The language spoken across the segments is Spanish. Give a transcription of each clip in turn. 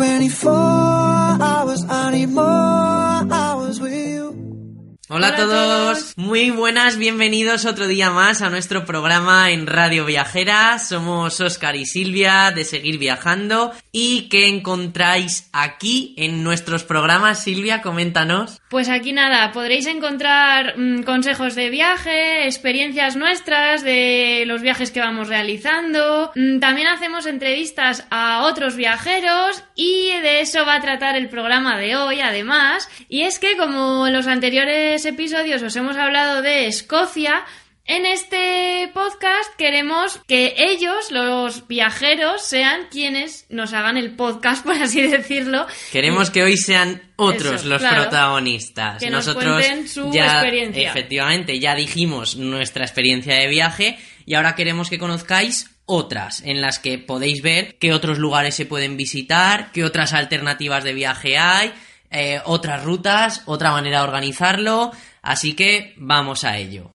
24 hours, I need more hours with you. Hola, a todos, muy buenas, bienvenidos otro día más a nuestro programa en Radio Viajera. Somos Oscar y Silvia de Seguir Viajando. ¿Y qué encontráis aquí en nuestros programas? Silvia, coméntanos. Pues aquí nada, podréis encontrar mm, consejos de viaje, experiencias nuestras de los viajes que vamos realizando. Mm, también hacemos entrevistas a otros viajeros y de eso va a tratar el programa de hoy, además. Y es que como en los anteriores episodios os hemos hablado de Escocia, en este podcast queremos que ellos, los viajeros, sean quienes nos hagan el podcast, por así decirlo. Queremos que hoy sean otros Eso, los claro. protagonistas. Que Nosotros su ya, experiencia. efectivamente, ya dijimos nuestra experiencia de viaje y ahora queremos que conozcáis otras en las que podéis ver qué otros lugares se pueden visitar, qué otras alternativas de viaje hay, eh, otras rutas, otra manera de organizarlo. Así que vamos a ello.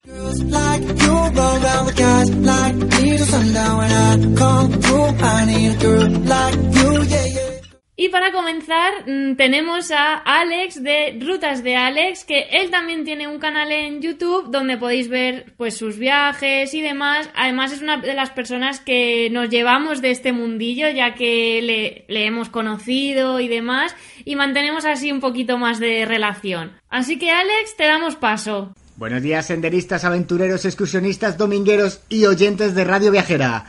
Y para comenzar, mm, tenemos a Alex de Rutas de Alex, que él también tiene un canal en YouTube donde podéis ver pues sus viajes y demás. Además es una de las personas que nos llevamos de este mundillo, ya que le, le hemos conocido y demás, y mantenemos así un poquito más de relación. Así que Alex, te damos paso. Buenos días, senderistas, aventureros, excursionistas, domingueros y oyentes de Radio Viajera.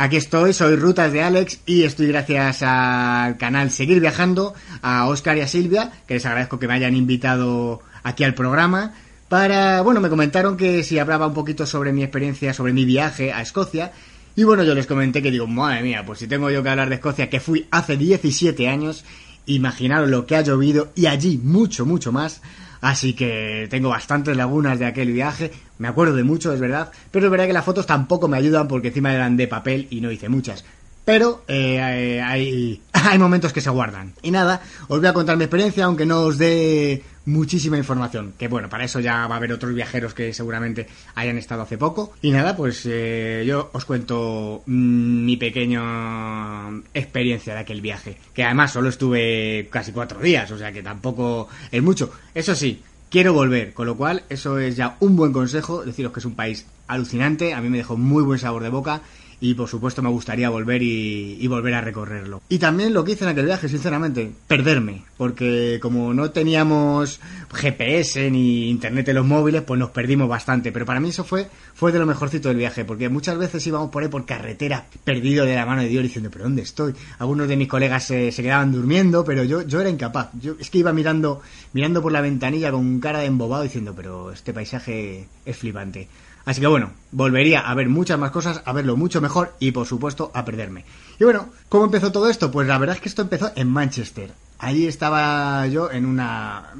Aquí estoy, soy Rutas de Alex y estoy gracias al canal Seguir Viajando, a Oscar y a Silvia, que les agradezco que me hayan invitado aquí al programa. Para, bueno, me comentaron que si hablaba un poquito sobre mi experiencia, sobre mi viaje a Escocia. Y bueno, yo les comenté que digo, madre mía, pues si tengo yo que hablar de Escocia, que fui hace 17 años, imaginaros lo que ha llovido y allí mucho, mucho más. Así que tengo bastantes lagunas de aquel viaje. Me acuerdo de mucho, es verdad. Pero es verdad que las fotos tampoco me ayudan porque encima eran de papel y no hice muchas. Pero eh, eh, hay, momentos que se guardan. Y nada, os voy a contar mi experiencia, aunque no os dé muchísima información. Que bueno, para eso ya va a haber otros viajeros que seguramente hayan estado hace poco. Y nada, pues eh, yo os cuento mm, mi pequeña experiencia de aquel viaje. Que además solo estuve casi cuatro días, o sea que tampoco es mucho. Eso sí, quiero volver, con lo cual eso es ya un buen consejo. Deciros que es un país alucinante, a mí me dejó muy buen sabor de boca y por supuesto me gustaría volver y, y, volver a recorrerlo. Y también lo que hice en aquel viaje, sinceramente, perderme, porque como no teníamos GPS ni internet en los móviles, pues nos perdimos bastante, pero para mí eso fue fue de lo mejorcito del viaje, porque muchas veces íbamos por ahí por carretera, perdido de la mano de Dios, diciendo, pero ¿dónde estoy? Algunos de mis colegas se, se quedaban durmiendo, pero yo, yo era incapaz. Yo es que iba mirando, mirando por la ventanilla con cara de embobado, diciendo, pero este paisaje es flipante. Así que bueno, volvería a ver muchas más cosas, a verlo mucho mejor y por supuesto a perderme. Y bueno, ¿cómo empezó todo esto? Pues la verdad es que esto empezó en Manchester. Allí estaba yo en una,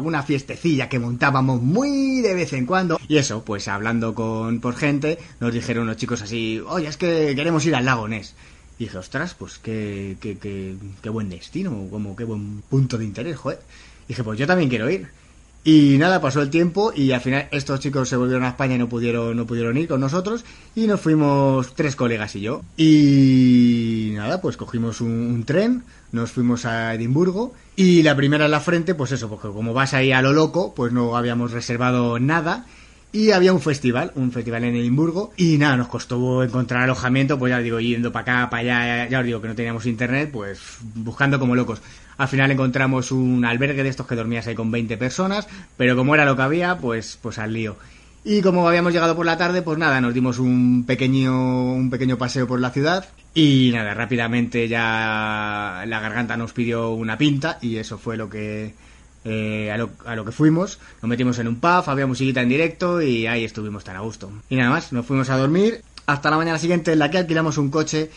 una, fiestecilla que montábamos muy de vez en cuando. Y eso, pues hablando con por gente, nos dijeron unos chicos así, oye, es que queremos ir al lago Ness. Y dije, ostras, pues qué, qué, qué, qué buen destino, como qué buen punto de interés, joder. Y dije, pues yo también quiero ir. Y nada, pasó el tiempo y al final estos chicos se volvieron a España y no pudieron, no pudieron ir con nosotros y nos fuimos tres colegas y yo. Y nada, pues cogimos un, un tren, nos fuimos a Edimburgo y la primera en la frente, pues eso, porque como vas ahí a lo loco, pues no habíamos reservado nada. Y había un festival, un festival en Edimburgo, y nada, nos costó encontrar alojamiento, pues ya digo, yendo para acá, para allá, ya os digo que no teníamos internet, pues buscando como locos. Al final encontramos un albergue de estos que dormías ahí con 20 personas, pero como era lo que había, pues, pues al lío. Y como habíamos llegado por la tarde, pues nada, nos dimos un pequeño, un pequeño paseo por la ciudad y nada, rápidamente ya la garganta nos pidió una pinta y eso fue lo que, eh, a, lo, que fuimos. Nos metimos en un pub, había musiquita en directo y ahí estuvimos tan a gusto. Y nada más, nos fuimos a dormir hasta la mañana siguiente en la que alquilamos un coche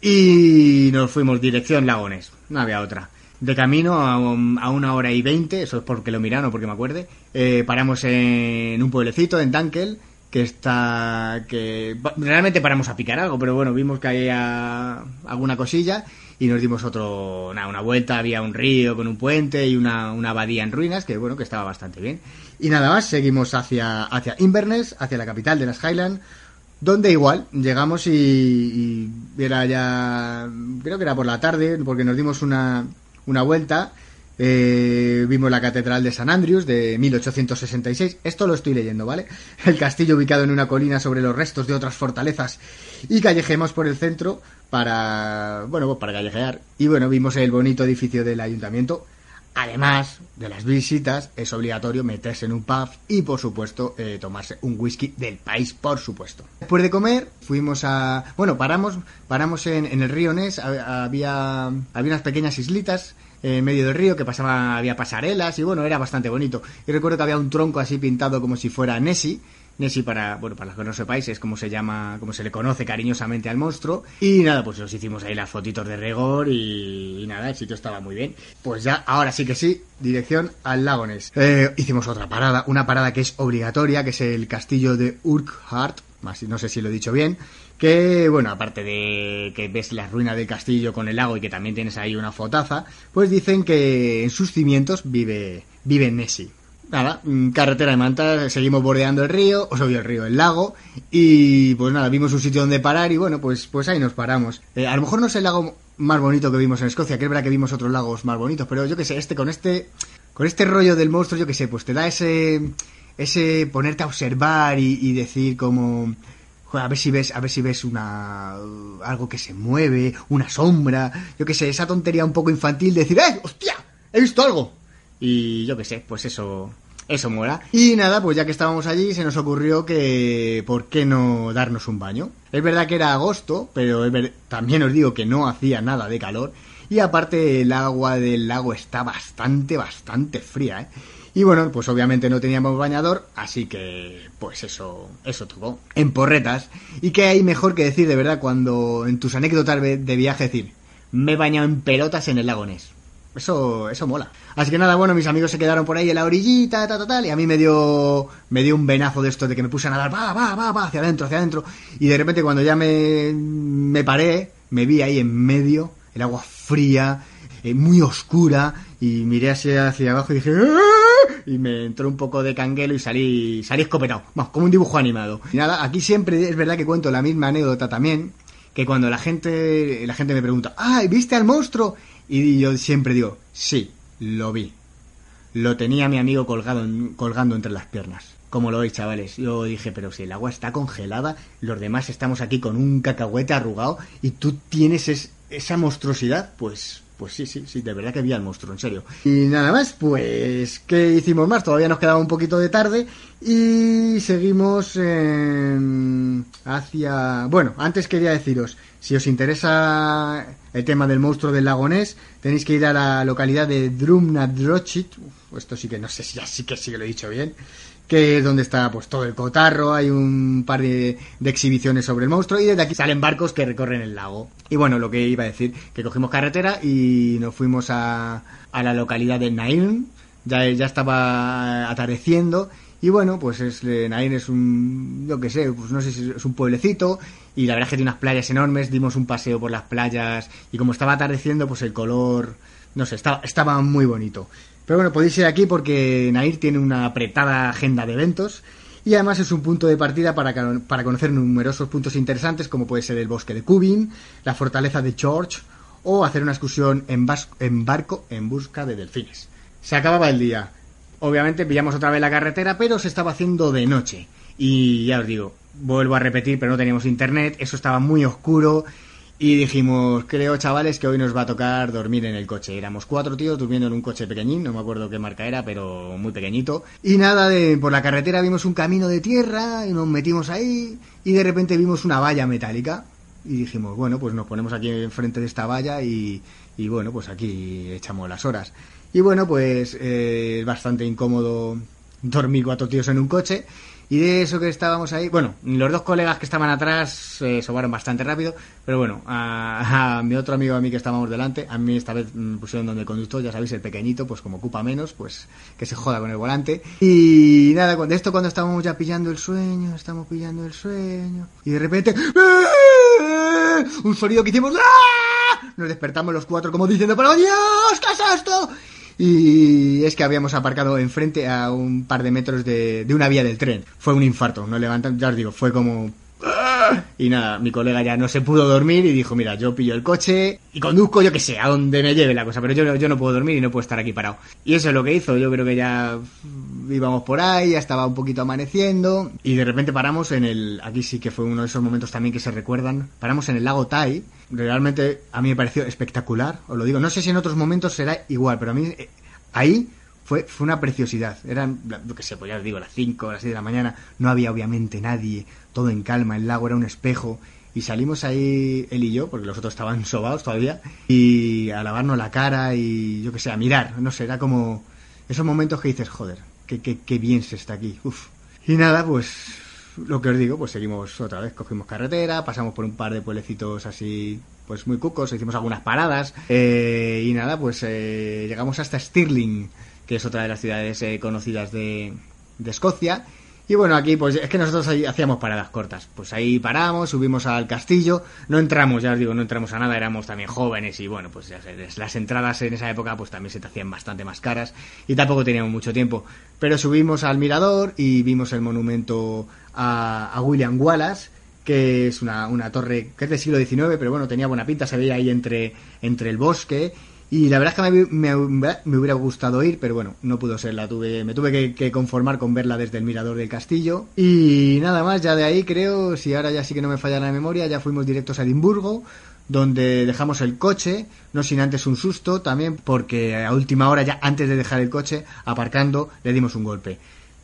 y nos fuimos dirección Lagones. No había otra. De camino a, a una hora y veinte, eso es porque lo miraron, porque me acuerde, eh, paramos en un pueblecito, en Dunkel, que está que realmente paramos a picar algo pero bueno vimos que había alguna cosilla y nos dimos otro nada, una vuelta había un río con un puente y una, una abadía en ruinas que bueno que estaba bastante bien. Y nada más seguimos hacia hacia Inverness hacia la capital de las Highlands donde igual llegamos y, y era ya, creo que era por la tarde, porque nos dimos una, una vuelta. Eh, vimos la Catedral de San Andrews de 1866. Esto lo estoy leyendo, ¿vale? El castillo ubicado en una colina sobre los restos de otras fortalezas. Y callejemos por el centro para, bueno, pues para callejear. Y bueno, vimos el bonito edificio del ayuntamiento. Además de las visitas, es obligatorio meterse en un pub y, por supuesto, eh, tomarse un whisky del país, por supuesto. Después de comer, fuimos a... Bueno, paramos, paramos en, en el río Ness. Ha- Había, había unas pequeñas islitas en medio del río que pasaba, había pasarelas y bueno, era bastante bonito. Y recuerdo que había un tronco así pintado como si fuera Nessie. Nessie para, bueno, para los que no sepáis es como se llama, como se le conoce cariñosamente al monstruo. Y nada, pues nos hicimos ahí las fotitos de rigor y, nada, el sitio estaba muy bien. Pues ya, ahora sí que sí, dirección al lago Ness. Eh, hicimos otra parada, una parada que es obligatoria, que es el castillo de Urquhart, más no sé si lo he dicho bien, que bueno, aparte de que ves la ruina del castillo con el lago y que también tienes ahí una fotaza, pues dicen que en sus cimientos vive, vive Nessie. Nada, mm, carretera de Manta, seguimos bordeando el río, o sea, el río, el lago, y pues nada, vimos un sitio donde parar y bueno, pues, pues ahí nos paramos. Eh, a lo mejor no es el lago más bonito que vimos en Escocia, que es verdad que vimos otros lagos más bonitos, pero yo que sé, este con este, con este rollo del monstruo, yo que sé, pues te da ese, ese ponerte a observar y, decir como, a ver si ves, a ver si ves una algo que se mueve, una sombra, yo que sé, esa tontería un poco infantil de decir, ¡eh! ¡Hostia! ¡He visto algo! Y yo que sé, pues eso, eso mola. Y nada, pues ya que estábamos allí, se nos ocurrió que, ¿por qué no darnos un baño? Es verdad que era agosto, pero también os digo que no hacía nada de calor. Y aparte el agua del lago está bastante, bastante fría, ¿eh? Y bueno, pues obviamente no teníamos bañador, así que pues eso, eso tocó. En porretas. Y qué hay mejor que decir de verdad cuando en tus anécdotas de viaje decir, me he bañado en pelotas en el lago Ness. Eso, eso mola. Así que nada, bueno, mis amigos se quedaron por ahí en la orillita, tal, tal, tal, y a mí me dio, me dio un venazo de esto de que me puse a nadar, va, va, va, va, hacia adentro, hacia adentro. Y de repente cuando ya me, me paré, me vi ahí en medio, el agua fría, eh, muy oscura, y miré hacia, hacia abajo y dije, "¡Ah!", y me entró un poco de canguelo y salí, salí escopetado, vamos, como un dibujo animado. Y nada, aquí siempre es verdad que cuento la misma anécdota también, que cuando la gente, la gente me pregunta, ¡ay, viste al monstruo! Y yo siempre digo, sí, lo vi. Lo tenía mi amigo colgado colgando entre las piernas. Como lo veis, chavales. Yo dije, pero si el agua está congelada, los demás estamos aquí con un cacahuete arrugado y tú tienes es- esa monstruosidad, pues, pues sí, sí, sí, de verdad que vi al monstruo, en serio. Y nada más, pues, ¿qué hicimos más? Todavía nos quedaba un poquito de tarde y seguimos hacia... Bueno, antes quería deciros, si os interesa el tema del monstruo del lago Ness, tenéis que ir a la localidad de Drumnadrochit, Uf, esto sí que no sé si ya sí que sí que lo he dicho bien, que es donde está pues todo el cotarro, hay un par de, de exhibiciones sobre el monstruo y desde aquí salen barcos que recorren el lago. Y bueno, lo que iba a decir, que cogimos carretera y nos fuimos a, a la localidad de Nairn, ya, ya estaba atardeciendo y bueno, pues es, eh, Nairn es un, yo qué sé, pues no sé si es un pueblecito y la verdad es que tiene unas playas enormes, dimos un paseo por las playas y como estaba atardeciendo, pues el color, no sé, estaba, estaba muy bonito. Pero bueno, podéis ir aquí porque Nair tiene una apretada agenda de eventos y además es un punto de partida para, para conocer numerosos puntos interesantes como puede ser el bosque de Cubin, la fortaleza de George o hacer una excursión en, en barco en busca de delfines. Se acababa el día. Obviamente pillamos otra vez la carretera, pero se estaba haciendo de noche. Y ya os digo, vuelvo a repetir, pero no teníamos internet, eso estaba muy oscuro. Y dijimos, creo chavales que hoy nos va a tocar dormir en el coche. Éramos cuatro tíos durmiendo en un coche pequeñín, no me acuerdo qué marca era, pero muy pequeñito. Y nada, de, por la carretera vimos un camino de tierra y nos metimos ahí y de repente vimos una valla metálica. Y dijimos, bueno, pues nos ponemos aquí enfrente de esta valla y, y bueno, pues aquí echamos las horas. Y bueno, pues eh, es bastante incómodo dormir cuatro tíos en un coche. Y de eso que estábamos ahí, bueno, los dos colegas que estaban atrás se sobaron bastante rápido, pero bueno, a, mi otro amigo a mí que estábamos delante, a mí esta vez me pusieron donde el conductor, ya sabéis, el pequeñito, pues como ocupa menos, pues que se joda con el volante. Y nada, de esto cuando estábamos ya pillando el sueño, estamos pillando el sueño, y de repente, ¡eh! un sonido que hicimos, ¡ah! nos despertamos los cuatro como diciendo, pero Dios, ¿qué es esto? Y es que habíamos aparcado enfrente a un par de metros de, de una vía del tren. Fue un infarto, no levantan, ya os digo, fue como... ¡ah! Y nada, mi colega ya no se pudo dormir y dijo, mira, yo pillo el coche y conduzco, yo que sé, a donde me lleve la cosa, pero yo, yo no puedo dormir y no puedo estar aquí parado. Y eso es lo que hizo, yo creo que ya íbamos por ahí, ya estaba un poquito amaneciendo y de repente paramos en el, aquí sí que fue uno de esos momentos también que se recuerdan, paramos en el lago Tai, realmente a mí me pareció espectacular, os lo digo, no sé si en otros momentos será igual, pero a mí eh, ahí fue, fue una preciosidad. Eran, lo que sé, pues ya os digo, las 5 o las 6 de la mañana. No había obviamente nadie. Todo en calma. El lago era un espejo. Y salimos ahí él y yo, porque los otros estaban sobados todavía. Y a lavarnos la cara y yo que sé, a mirar. No sé, era como esos momentos que dices, joder, qué, qué, qué bien se está aquí. Uf. Y nada, pues lo que os digo, pues seguimos otra vez, cogimos carretera, pasamos por un par de pueblecitos así, pues muy cucos, hicimos algunas paradas eh, y nada, pues eh, llegamos hasta Stirling, que es otra de las ciudades eh, conocidas de, de Escocia. Y bueno, aquí pues es que nosotros ahí hacíamos paradas cortas. Pues ahí paramos, subimos al castillo, no entramos, ya os digo, no entramos a nada, éramos también jóvenes y bueno, pues ya las entradas en esa época pues también se te hacían bastante más caras y tampoco teníamos mucho tiempo. Pero subimos al mirador y vimos el monumento a, a William Wallace, que es una, una torre que es del siglo XIX, pero bueno, tenía buena pinta, se veía ahí entre, entre el bosque. Y la verdad es que me, me- me hubiera gustado ir, pero bueno, no pudo ser. La tuve, me tuve que, conformar con verla desde el mirador del castillo. Y nada más, ya de ahí creo, si ahora ya sí que no me falla la memoria, ya fuimos directos a Edimburgo, donde dejamos el coche, no sin antes un susto también, porque a última hora, ya antes de dejar el coche, aparcando, le dimos un golpe.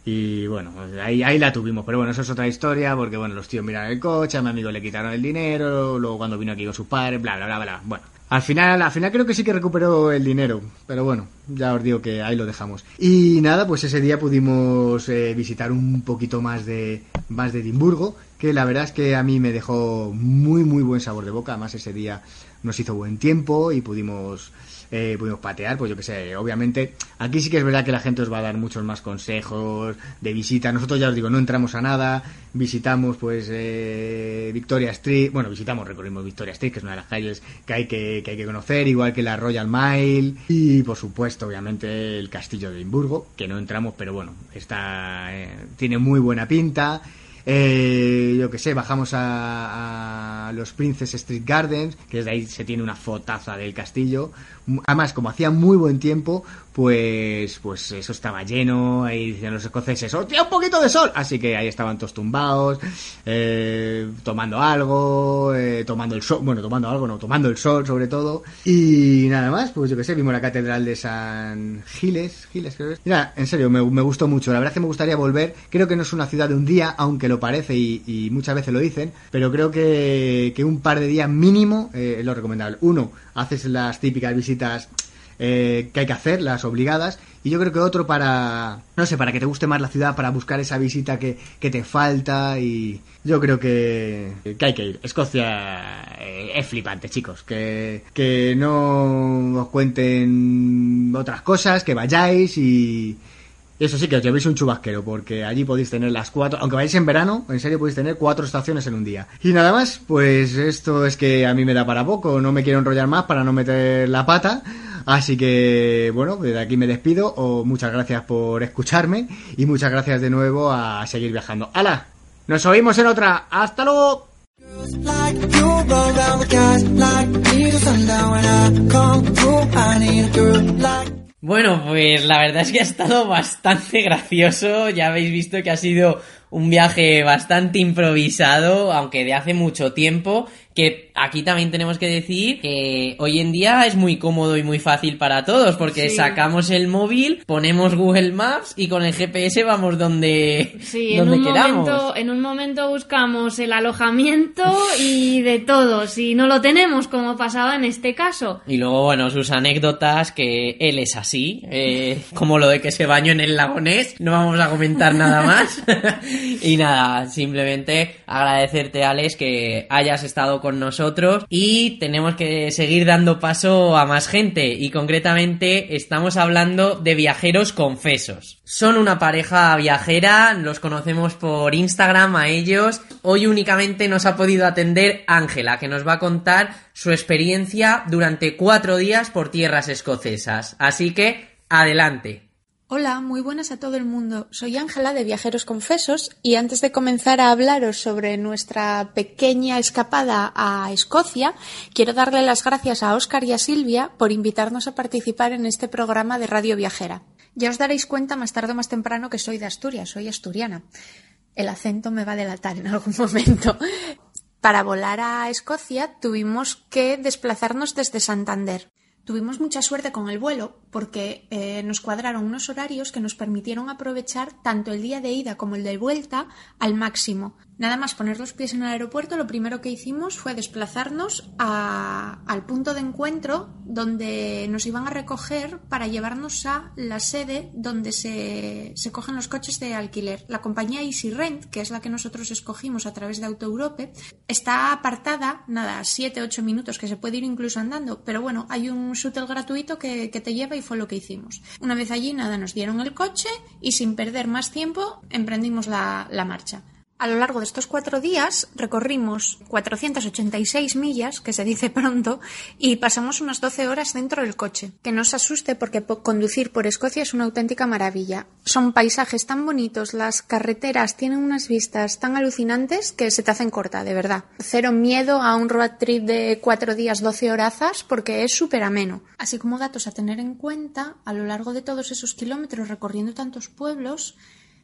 Y bueno, pues ahí, ahí la tuvimos. Pero bueno, eso es otra historia, porque bueno, los tíos miraron el coche, a mi amigo le quitaron el dinero, luego cuando vino aquí con sus padres, bla, bla, bla, bla. Bueno, al final, al final creo que sí que recuperó el dinero, pero bueno, ya os digo que ahí lo dejamos. Y nada, pues ese día pudimos eh, visitar un poquito más de, más de Edimburgo, que la verdad es que a mí me dejó muy, muy buen sabor de boca. Además, ese día nos hizo buen tiempo y pudimos eh, pudimos patear, pues yo que sé, obviamente aquí sí que es verdad que la gente os va a dar muchos más consejos de visita, nosotros ya os digo, no entramos a nada, visitamos pues eh, Victoria Street, bueno, visitamos, recorrimos Victoria Street, que es una de las calles que hay que, que hay que conocer, igual que la Royal Mile y por supuesto, obviamente, el Castillo de Edimburgo, que no entramos, pero bueno, está eh, tiene muy buena pinta. Eh, yo que sé, bajamos a, los Princess Street Gardens, que desde ahí se tiene una fotaza del castillo. Además, como hacía muy buen tiempo, pues pues eso estaba lleno, ahí decían los escoceses, ¡hostia, un poquito de sol! Así que ahí estaban todos tumbados, eh, tomando algo, eh, tomando el sol, bueno, tomando algo, no, tomando el sol sobre todo. Y nada más, pues yo que sé, vimos la catedral de San Giles, Giles creo que es. Mira, en serio, me, me gustó mucho, la verdad es que me gustaría volver, creo que no es una ciudad de un día, aunque lo parece y, muchas veces lo dicen, pero creo que, que un par de días mínimo eh, es lo recomendable. Uno, haces las típicas visitas eh, que hay que hacer, las obligadas, y yo creo que otro para, no sé, para que te guste más la ciudad, para buscar esa visita que, que te falta, y yo creo que, que hay que ir. Escocia eh, es flipante, chicos, que, que no os cuenten otras cosas, que vayáis y... Eso sí, que os llevéis un chubasquero, porque allí podéis tener las cuatro, aunque vayáis en verano, en serio podéis tener cuatro estaciones en un día. Y nada más, pues esto es que a mí me da para poco, no me quiero enrollar más para no meter la pata. Así que, bueno, desde aquí me despido, o muchas gracias por escucharme, y muchas gracias de nuevo a seguir viajando. ¡Hala! Nos oímos en otra. ¡Hasta luego! Bueno, pues la verdad es que ha estado bastante gracioso. Ya habéis visto que ha sido un viaje bastante improvisado, aunque de hace mucho tiempo. Que aquí también tenemos que decir que hoy en día es muy cómodo y muy fácil para todos, porque Sí. sacamos el móvil, ponemos Google Maps y con el GPS vamos donde, Sí, en donde un, queramos. momento, en un momento buscamos el alojamiento y de todo, si no lo tenemos, como pasaba en este caso. Y luego, bueno, sus anécdotas, que él es así, eh, como lo de que se bañó en el lagonés, no vamos a comentar nada más. y nada, simplemente agradecerte, Alex, que hayas estado con nosotros y tenemos que seguir dando paso a más gente y concretamente estamos hablando de viajeros confesos. Son una pareja viajera, los conocemos por Instagram a ellos. Hoy únicamente nos ha podido atender Ángela, que nos va a contar su experiencia durante cuatro días por tierras escocesas. Así que, adelante. Hola, muy buenas a todo el mundo. Soy Ángela de Viajeros Confesos y antes de comenzar a hablaros sobre nuestra pequeña escapada a Escocia, quiero darle las gracias a Óscar y a Silvia por invitarnos a participar en este programa de Radio Viajera. Ya os daréis cuenta más tarde o más temprano que soy de Asturias, soy asturiana. El acento me va a delatar en algún momento. Para volar a Escocia tuvimos que desplazarnos desde Santander. Tuvimos mucha suerte con el vuelo porque eh, nos cuadraron unos horarios que nos permitieron aprovechar tanto el día de ida como el de vuelta al máximo. Nada más poner los pies en el aeropuerto, lo primero que hicimos fue desplazarnos al punto de encuentro donde nos iban a recoger para llevarnos a la sede donde se, se cogen los coches de alquiler. La compañía Easy Rent, que es la que nosotros escogimos a través de Auto Europe, está apartada, nada, 7-8 minutos, que se puede ir incluso andando, pero bueno, hay un shuttle gratuito que, te lleva y fue lo que hicimos. Una vez allí, nada, nos dieron el coche y sin perder más tiempo emprendimos la marcha. A lo largo de estos cuatro días recorrimos 486 millas, que se dice pronto, y pasamos unas 12 horas dentro del coche. Que no os asuste porque conducir por Escocia es una auténtica maravilla. Son paisajes tan bonitos, las carreteras tienen unas vistas tan alucinantes que se te hacen corta, de verdad. Cero miedo a un road trip de cuatro días, 12 horazas, porque es súper ameno. Así como datos a tener en cuenta, a lo largo de todos esos kilómetros recorriendo tantos pueblos,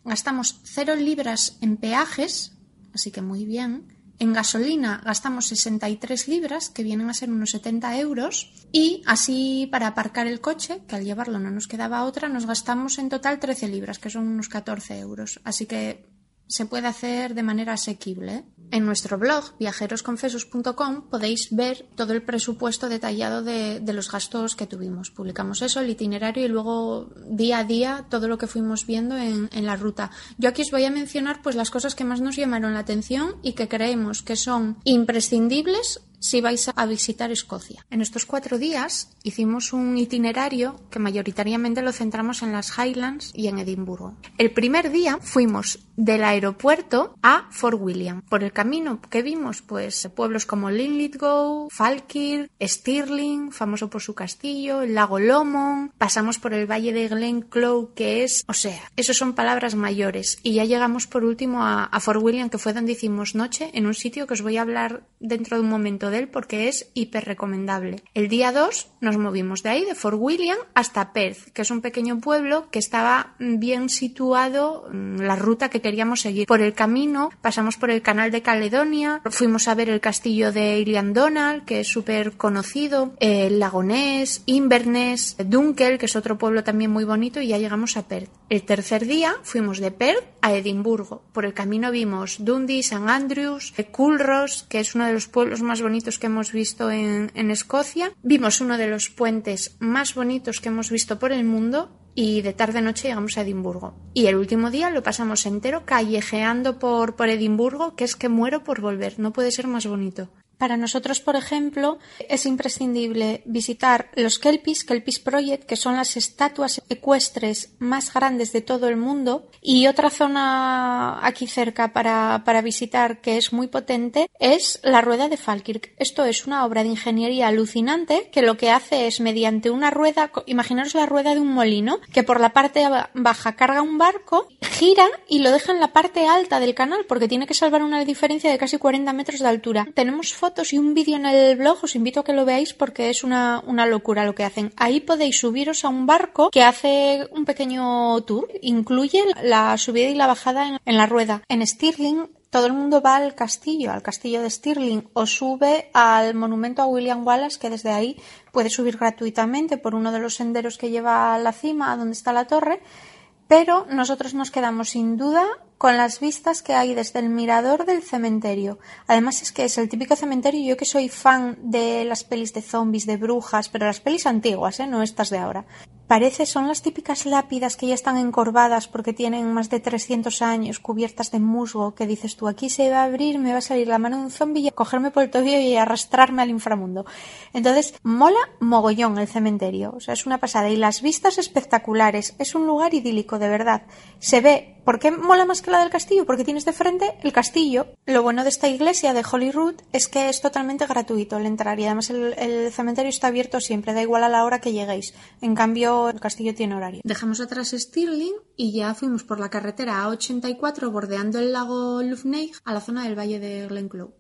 gastamos 0 libras en peajes, así que muy bien. En gasolina gastamos 63 libras, que vienen a ser unos 70 euros. Y así para aparcar el coche, que al llevarlo no nos quedaba otra, nos gastamos en total 13 libras, que son unos 14 euros. Así que se puede hacer de manera asequible. En nuestro blog viajerosconfesos.com podéis ver todo el presupuesto detallado de, los gastos que tuvimos. Publicamos eso, el itinerario y luego día a día todo lo que fuimos viendo en, en, la ruta. Yo aquí os voy a mencionar pues las cosas que más nos llamaron la atención y que creemos que son imprescindibles si vais a visitar Escocia. En estos cuatro días hicimos un itinerario que mayoritariamente lo centramos en las Highlands y en Edimburgo. El primer día fuimos del aeropuerto a Fort William. Por el camino que vimos, pues pueblos como Linlithgow, Falkirk, Stirling, famoso por su castillo, el lago Lomond, pasamos por el valle de Glenclough, que es, o sea, esos son palabras mayores. Y ya llegamos por último a Fort William, que fue donde hicimos noche, en un sitio que os voy a hablar dentro de un momento de él porque es hiper recomendable. El día 2 nos movimos de ahí, de Fort William, hasta Perth, que es un pequeño pueblo que estaba bien situado en la ruta que queríamos seguir. Por el camino pasamos por el canal de Caledonia, fuimos a ver el castillo de Ilian Donald, que es súper conocido, el Lagonés, Inverness, Dunkel, que es otro pueblo también muy bonito, y ya llegamos a Perth. El tercer día fuimos de Perth a Edimburgo. Por el camino vimos Dundee, St Andrews, Culross, que es uno de los pueblos más bonitos que hemos visto en, Escocia. Vimos uno de los puentes más bonitos que hemos visto por el mundo y de tarde noche llegamos a Edimburgo. Y el último día lo pasamos entero callejeando por, por Edimburgo, que es que muero por volver, no puede ser más bonito. Para nosotros, por ejemplo, es imprescindible visitar los Kelpis, Kelpis Project, que son las estatuas ecuestres más grandes de todo el mundo. Y otra zona aquí cerca para, para visitar que es muy potente es la rueda de Falkirk. Esto es una obra de ingeniería alucinante que lo que hace es mediante una rueda, imaginaros la rueda de un molino, que por la parte baja carga un barco, gira y lo deja en la parte alta del canal porque tiene que salvar una diferencia de casi 40 metros de altura. Tenemos y un vídeo en el blog, os invito a que lo veáis porque es una, locura lo que hacen. Ahí podéis subiros a un barco que hace un pequeño tour, incluye la subida y la bajada en, la rueda. En Stirling todo el mundo va al castillo, al castillo de Stirling, o sube al monumento a William Wallace, que desde ahí puede subir gratuitamente por uno de los senderos que lleva a la cima, donde está la torre. Pero nosotros nos quedamos sin duda con las vistas que hay desde el mirador del cementerio. Además es que es el típico cementerio, yo que soy fan de las pelis de zombies, de brujas, pero las pelis antiguas, ¿eh? no estas de ahora. Parece, son las típicas lápidas que ya están encorvadas porque tienen más de 300 años, cubiertas de musgo, que dices tú, aquí se va a abrir, me va a salir la mano de un a cogerme por el tobillo y arrastrarme al inframundo. Entonces, mola mogollón el cementerio, o sea, es una pasada. Y las vistas espectaculares, es un lugar idílico, de verdad. Se ve ¿Por qué mola más que la del castillo? Porque tienes de frente el castillo. Lo bueno de esta iglesia de Holyrood es que es totalmente gratuito el entrar y además el, cementerio está abierto siempre, da igual a la hora que lleguéis. En cambio, el castillo tiene horario. Dejamos atrás Stirling y ya fuimos por la carretera A84 bordeando el lago Lufneig a la zona del valle de Glenclough.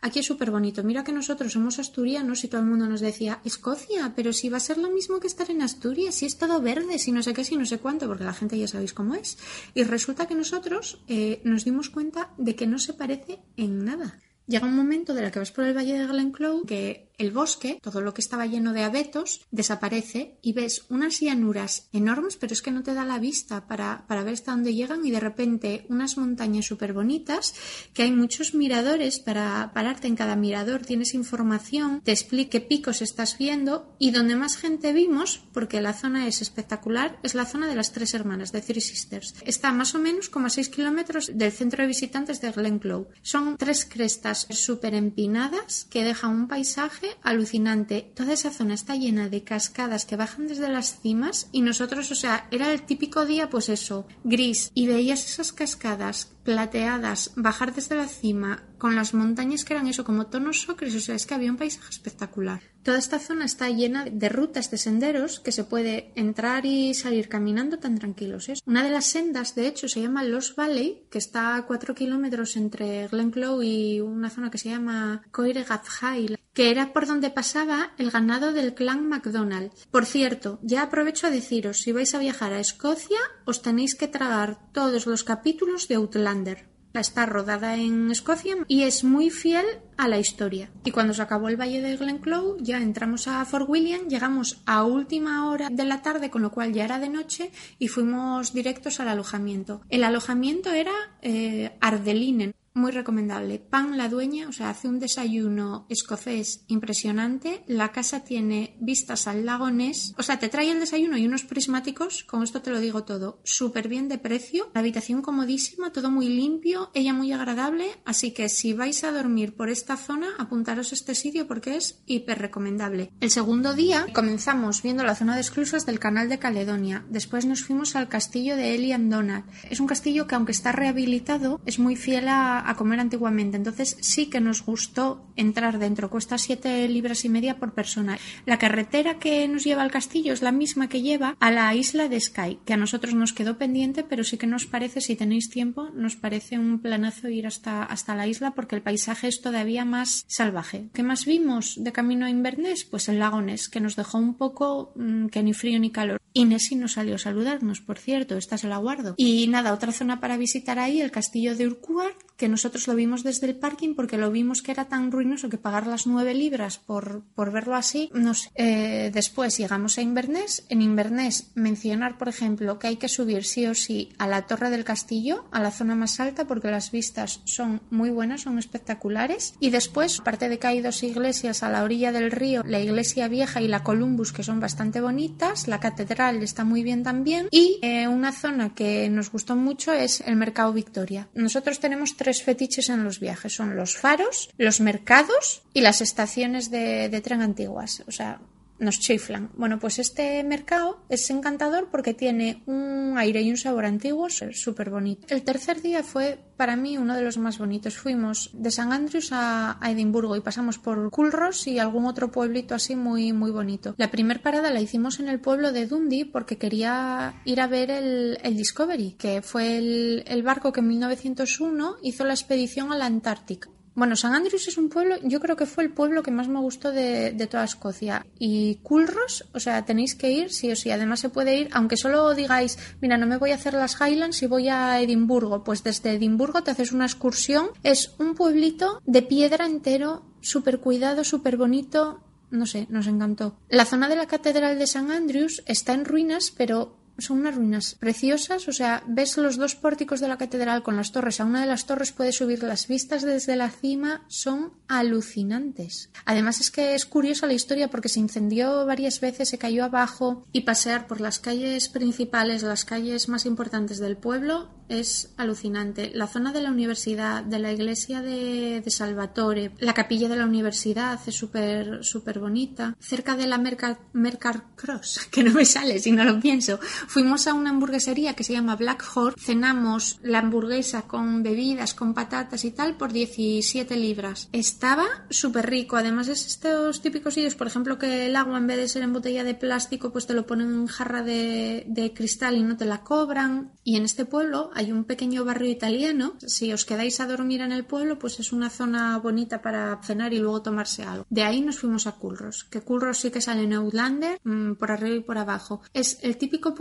Aquí es súper bonito. Mira que nosotros somos asturianos y todo el mundo nos decía, Escocia, pero si va a ser lo mismo que estar en Asturias, si es todo verde, si no sé qué, si no sé cuánto, porque la gente ya sabéis cómo es. Y resulta que nosotros eh, nos dimos cuenta de que no se parece en nada. Llega un momento de la que vas por el valle de Glenclough que el bosque, todo lo que estaba lleno de abetos, desaparece y ves unas llanuras enormes, pero es que no te da la vista para, para ver hasta dónde llegan y de repente unas montañas súper bonitas, que hay muchos miradores para pararte en cada mirador, tienes información, te explica qué picos estás viendo y donde más gente vimos, porque la zona es espectacular, es la zona de las tres hermanas, de Three Sisters. Está más o menos como a 6 kilómetros del centro de visitantes de Glenclough. Son tres crestas súper empinadas que dejan un paisaje alucinante. Toda esa zona está llena de cascadas que bajan desde las cimas y nosotros, o sea, era el típico día, pues eso, gris, y veías esas cascadas plateadas bajar desde la cima con las montañas que eran eso, como tonos ocres, o sea, es que había un paisaje espectacular. Toda esta zona está llena de rutas, de senderos, que se puede entrar y salir caminando tan tranquilos. ¿eh? Una de las sendas, de hecho, se llama Los Valley, que está a cuatro kilómetros entre Glenclough y una zona que se llama Coiregathhail, que era por donde pasaba el ganado del clan MacDonald. Por cierto, ya aprovecho a deciros, si vais a viajar a Escocia, os tenéis que tragar todos los capítulos de Outlander. Está rodada en Escocia y es muy fiel a la historia. Y cuando se acabó el Valle de Glenclough, ya entramos a Fort William, llegamos a última hora de la tarde, con lo cual ya era de noche, y fuimos directos al alojamiento. El alojamiento era eh, Ardelinen, muy recomendable. Pan la dueña, o sea, hace un desayuno escocés impresionante. La casa tiene vistas al lago Ness. O sea, te trae el desayuno y unos prismáticos, con esto te lo digo todo, súper bien de precio. La habitación comodísima, todo muy limpio, ella muy agradable. Así que si vais a dormir por esta zona, apuntaros este sitio porque es hiper recomendable. El segundo día comenzamos viendo la zona de exclusas del canal de Caledonia. Después nos fuimos al castillo de Elian Donat. Es un castillo que aunque está rehabilitado, es muy fiel a a comer antiguamente. Entonces sí que nos gustó entrar dentro. Cuesta siete libras y media por persona. La carretera que nos lleva al castillo es la misma que lleva a la isla de Skye, que a nosotros nos quedó pendiente, pero sí que nos parece, si tenéis tiempo, nos parece un planazo ir hasta, hasta la isla porque el paisaje es todavía más salvaje. ¿Qué más vimos de camino a Inverness? Pues el lago Ness, que nos dejó un poco mm, que ni frío ni calor. Y Nessie no salió a saludarnos, por cierto, esta se la guardo. Y nada, otra zona para visitar ahí, el castillo de Urquhart, que nosotros lo vimos desde el parking porque lo vimos que era tan ruinoso que pagar las nueve libras por, por verlo así, no. Eh, después llegamos a Inverness. En Inverness mencionar, por ejemplo, que hay que subir sí o sí a la torre del castillo, a la zona más alta, porque las vistas son muy buenas, son espectaculares. Y después, aparte de que hay dos iglesias a la orilla del río, la iglesia vieja y la Columbus, que son bastante bonitas, la catedral está muy bien también. Y eh, una zona que nos gustó mucho es el Mercado Victoria. Nosotros tenemos tres fetiches en los viajes. Son los faros, los mercados y las estaciones de, de tren antiguas. O sea, nos chiflan. Bueno, pues este mercado es encantador porque tiene un aire y un sabor antiguo súper bonito. El tercer día fue para mí uno de los más bonitos. Fuimos de San Andrews a, Edimburgo y pasamos por Culross y algún otro pueblito así muy, muy bonito. La primera parada la hicimos en el pueblo de Dundee porque quería ir a ver el, Discovery, que fue el, el barco que en 1901 hizo la expedición a la Antártica. Bueno, San Andrews es un pueblo, yo creo que fue el pueblo que más me gustó de, toda Escocia. Y Culross, o sea, tenéis que ir sí o sí. Además se puede ir, aunque solo digáis, mira, no me voy a hacer las Highlands y voy a Edimburgo. Pues desde Edimburgo te haces una excursión. Es un pueblito de piedra entero, súper cuidado, súper bonito. No sé, nos encantó. La zona de la Catedral de San Andrews está en ruinas, pero son unas ruinas preciosas, o sea, ves los dos pórticos de la catedral con las torres, a una de las torres puedes subir las vistas desde la cima, son alucinantes. Además es que es curiosa la historia porque se incendió varias veces, se cayó abajo y pasear por las calles principales, las calles más importantes del pueblo, es alucinante. La zona de la universidad, de la iglesia de, Salvatore, la capilla de la universidad es súper súper bonita. Cerca de la Mercar, Mercar Cross, que no me sale si no lo pienso, Fuimos a una hamburguesería que se llama Black Horse, cenamos la hamburguesa con bebidas, con patatas y tal por 17 libras. Estaba súper rico, además es estos típicos sitios, por ejemplo, que el agua en vez de ser en botella de plástico, pues te lo ponen en jarra de, de cristal y no te la cobran. Y en este pueblo hay un pequeño barrio italiano. Si os quedáis a dormir en el pueblo, pues es una zona bonita para cenar y luego tomarse algo. De ahí nos fuimos a Culros, que Culros sí que sale en Outlander, mm, por arriba y por abajo. Es el típico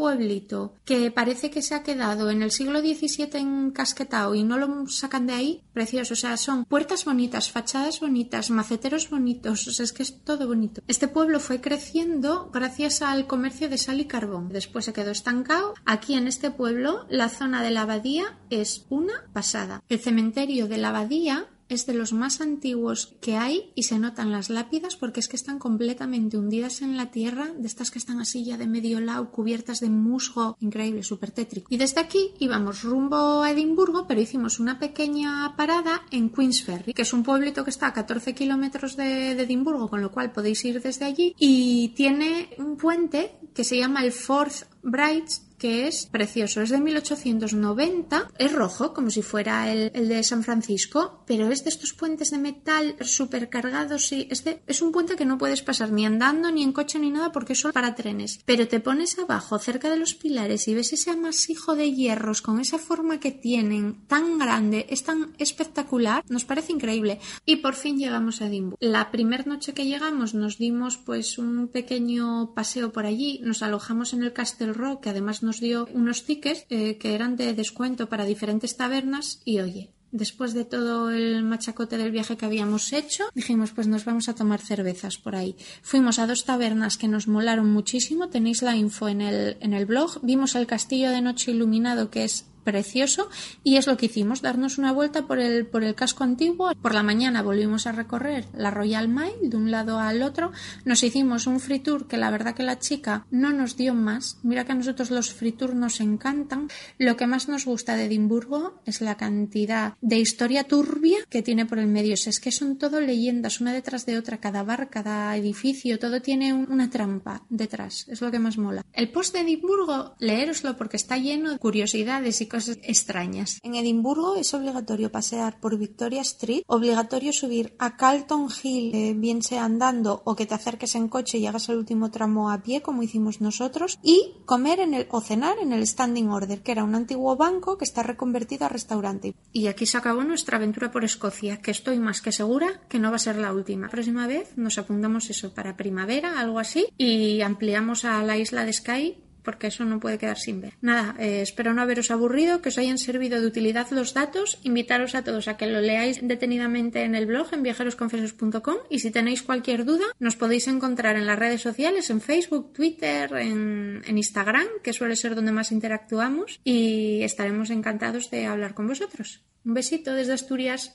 que parece que se ha quedado en el siglo XVII encasquetado y no lo sacan de ahí. Precioso, o sea, son puertas bonitas, fachadas bonitas, maceteros bonitos, o sea, es que es todo bonito. Este pueblo fue creciendo gracias al comercio de sal y carbón. Después se quedó estancado. Aquí en este pueblo, la zona de la abadía es una pasada. El cementerio de la abadía es de los más antiguos que hay y se notan las lápidas porque es que están completamente hundidas en la tierra, de estas que están así ya de medio lado, cubiertas de musgo, increíble, súper tétrico. Y desde aquí íbamos rumbo a Edimburgo, pero hicimos una pequeña parada en Queensferry, que es un pueblito que está a 14 kilómetros de, de Edimburgo, con lo cual podéis ir desde allí, y tiene un puente que se llama el Forth Brights es precioso. Es de 1890, es rojo, como si fuera el, el de San Francisco, pero es de estos puentes de metal supercargados y es, de, es un puente que no puedes pasar ni andando, ni en coche, ni nada, porque es solo para trenes. Pero te pones abajo, cerca de los pilares, y ves ese amasijo de hierros con esa forma que tienen, tan grande, es tan espectacular, nos parece increíble. Y por fin llegamos a Edimburgo. La primera noche que llegamos nos dimos pues un pequeño paseo por allí, nos alojamos en el Castle Rock, que además nos dio unos tickets eh, que eran de descuento para diferentes tabernas y oye, después de todo el machacote del viaje que habíamos hecho, dijimos, pues nos vamos a tomar cervezas por ahí. Fuimos a dos tabernas que nos molaron muchísimo, tenéis la info en el, en el blog. Vimos el castillo de noche iluminado, que es precioso y es lo que hicimos, darnos una vuelta por el, por el casco antiguo. Por la mañana volvimos a recorrer la Royal Mile de un lado al otro. Nos hicimos un free tour que la verdad que la chica no nos dio más. Mira que a nosotros los free tours nos encantan. Lo que más nos gusta de Edimburgo es la cantidad de historia turbia que tiene por el medio. es que son todo leyendas, una detrás de otra, cada bar, cada edificio, todo tiene una trampa detrás. Es lo que más mola. El post de Edimburgo, leéroslo porque está lleno de curiosidades y cosas extrañas. En Edimburgo es obligatorio pasear por Victoria Street, obligatorio subir a Carlton Hill, eh, bien sea andando o que te acerques en coche y hagas el último tramo a pie, como hicimos nosotros, y comer en el, o cenar en el Standing Order, que era un antiguo banco que está reconvertido a restaurante. Y aquí se acabó nuestra aventura por Escocia, que estoy más que segura que no va a ser la última. La próxima vez nos apuntamos eso para primavera, algo así, y ampliamos a la isla de Skye porque eso no puede quedar sin ver. Nada, eh, espero no haberos aburrido, que os hayan servido de utilidad los datos, invitaros a todos a que lo leáis detenidamente en el blog en viajerosconfesos.com y si tenéis cualquier duda nos podéis encontrar en las redes sociales, en Facebook, Twitter, en, en Instagram, que suele ser donde más interactuamos y estaremos encantados de hablar con vosotros. Un besito desde Asturias.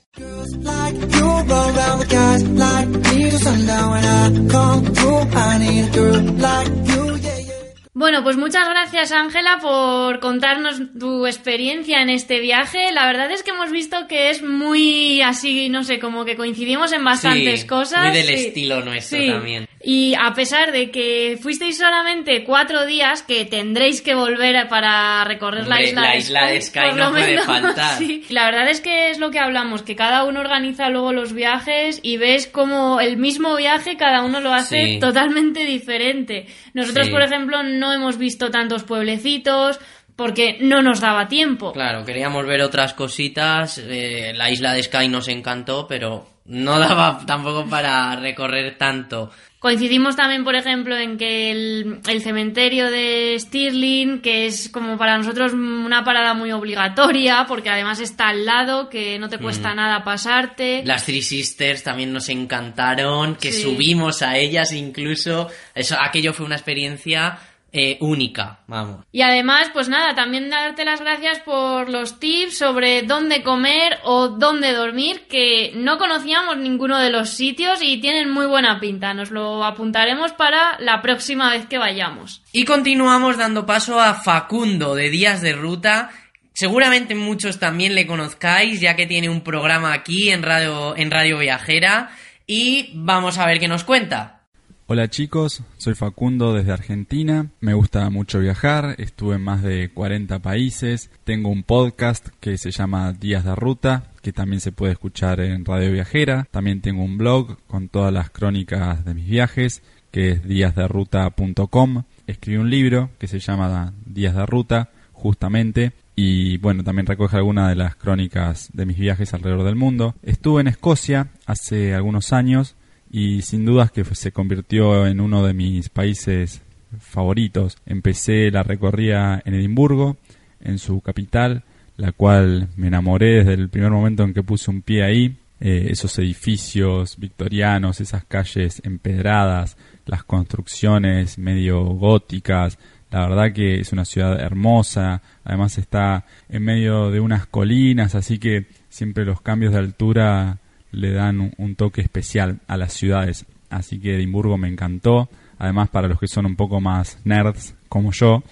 Bueno, pues muchas gracias Ángela por contarnos tu experiencia en este viaje. La verdad es que hemos visto que es muy así, no sé, como que coincidimos en bastantes Sí, cosas. Muy del Sí. estilo nuestro Sí. también. Y a pesar de que fuisteis solamente cuatro días, que tendréis que volver para recorrer la isla la de isla de por no lo puede faltar. sí. La verdad es que es lo que hablamos, que cada uno organiza luego los viajes y ves como el mismo viaje cada uno lo hace Sí. totalmente diferente. Nosotros, Sí. por ejemplo, no hemos visto tantos pueblecitos porque no nos daba tiempo. Claro, queríamos ver otras cositas. eh, la isla de Sky nos encantó, pero no daba tampoco para recorrer tanto. Coincidimos también, por ejemplo, en que el, el cementerio de Stirling, que es como para nosotros una parada muy obligatoria, porque además está al lado, que no te cuesta nada pasarte. Las Three Sisters también nos encantaron, que Sí. subimos a ellas incluso. Eso, aquello fue una experiencia eh, única, vamos. Y además, pues nada, también darte las gracias por los tips sobre dónde comer o dónde dormir, que no conocíamos ninguno de los sitios y tienen muy buena pinta. Nos lo apuntaremos para la próxima vez que vayamos. Y continuamos dando paso a Facundo de Días de Ruta. Seguramente muchos también le conozcáis, ya que tiene un programa aquí en Radio, en Radio Viajera. Y vamos a ver qué nos cuenta. Hola chicos, soy Facundo desde Argentina. Me gusta mucho viajar, estuve en más de 40 países. Tengo un podcast que se llama Días de Ruta, que también se puede escuchar en Radio Viajera. También tengo un blog con todas las crónicas de mis viajes, que es díasderuta.com. Escribí un libro que se llama Días de Ruta, justamente, y bueno, también recoge algunas de las crónicas de mis viajes alrededor del mundo. Estuve en Escocia hace algunos años y sin dudas que se convirtió en uno de mis países favoritos. Empecé la recorrida en Edimburgo, en su capital, la cual me enamoré desde el primer momento en que puse un pie ahí. Eh, esos edificios victorianos, esas calles empedradas, las construcciones medio góticas. La verdad que es una ciudad hermosa, además está en medio de unas colinas, así que siempre los cambios de altura le dan un, toque especial a las ciudades. Así que Edimburgo me encantó. Además, para los que son un poco más nerds como yo,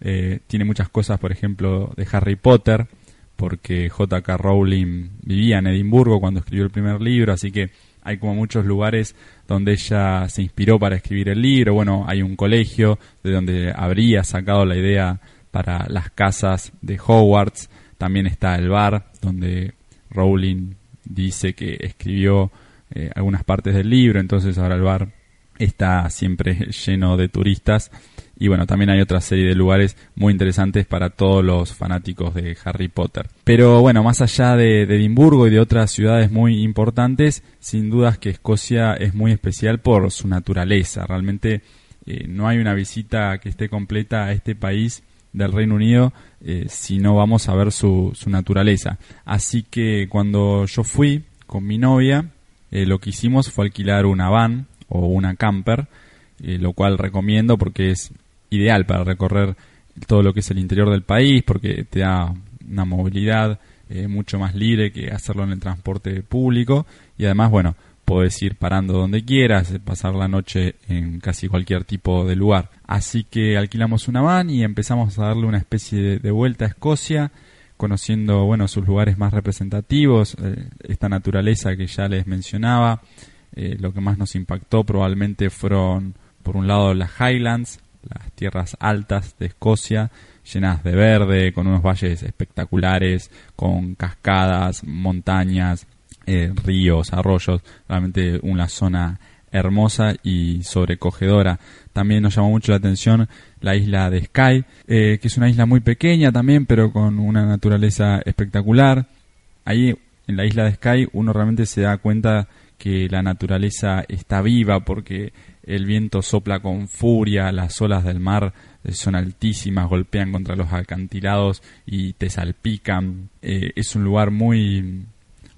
eh, tiene muchas cosas, por ejemplo, de Harry Potter, porque J.K. Rowling vivía en Edimburgo cuando escribió el primer libro, así que hay como muchos lugares donde ella se inspiró para escribir el libro. Bueno, hay un colegio de donde habría sacado la idea para las casas de Hogwarts. También está el bar donde Rowling dice que escribió eh, algunas partes del libro, entonces ahora el bar está siempre lleno de turistas. Y bueno, también hay otra serie de lugares muy interesantes para todos los fanáticos de Harry Potter. Pero bueno, más allá de, Edimburgo y de otras ciudades muy importantes, sin dudas que Escocia es muy especial por su naturaleza. Realmente eh, no hay una visita que esté completa a este país del Reino Unido eh, si no vamos a ver su, su, naturaleza. Así que cuando yo fui con mi novia, eh, lo que hicimos fue alquilar una van o una camper, eh, lo cual recomiendo porque es ideal para recorrer todo lo que es el interior del país, porque te da una movilidad mucho más libre que hacerlo en el transporte público y además, bueno, Puedes ir parando donde quieras, pasar la noche en casi cualquier tipo de lugar. Así que alquilamos una van y empezamos a darle una especie de, vuelta a Escocia, conociendo bueno sus lugares más representativos, eh, esta naturaleza que ya les mencionaba. Eh, lo que más nos impactó probablemente fueron, por un lado, las Highlands, las tierras altas de Escocia, llenas de verde, con unos valles espectaculares, con cascadas, montañas, eh, ríos, arroyos, realmente una zona hermosa y sobrecogedora. También nos llamó mucho la atención la isla de Skye, eh, que es una isla muy pequeña también, pero con una naturaleza espectacular. Ahí en la isla de Skye uno realmente se da cuenta que la naturaleza está viva porque el viento sopla con furia, las olas del mar eh, son altísimas, golpean contra los acantilados y te salpican. es un lugar muy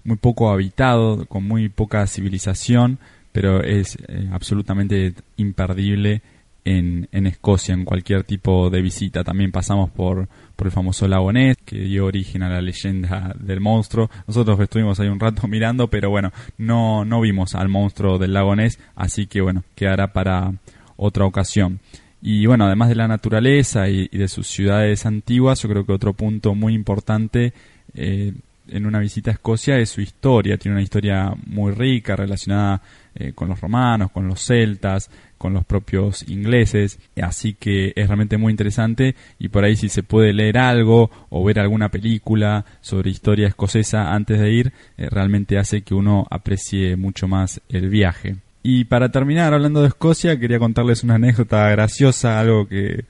muy poco habitado, con muy poca civilización, pero es eh, absolutamente imperdible en, en, Escocia en cualquier tipo de visita. También pasamos por, por el famoso lago Ness, que dio origen a la leyenda del monstruo. Nosotros estuvimos ahí un rato mirando, pero bueno, no, no vimos al monstruo del lago Ness, así que bueno, quedará para otra ocasión. Y bueno, además de la naturaleza y, de sus ciudades antiguas, yo creo que otro punto muy importante eh, en una visita a Escocia es su historia. Tiene una historia muy rica relacionada eh, con los romanos, con los celtas, con los propios ingleses. Así que es realmente muy interesante y por ahí si se puede leer algo o ver alguna película sobre historia escocesa antes de ir, eh, realmente hace que uno aprecie mucho más el viaje. Y para terminar hablando de Escocia, quería contarles una anécdota graciosa, algo que,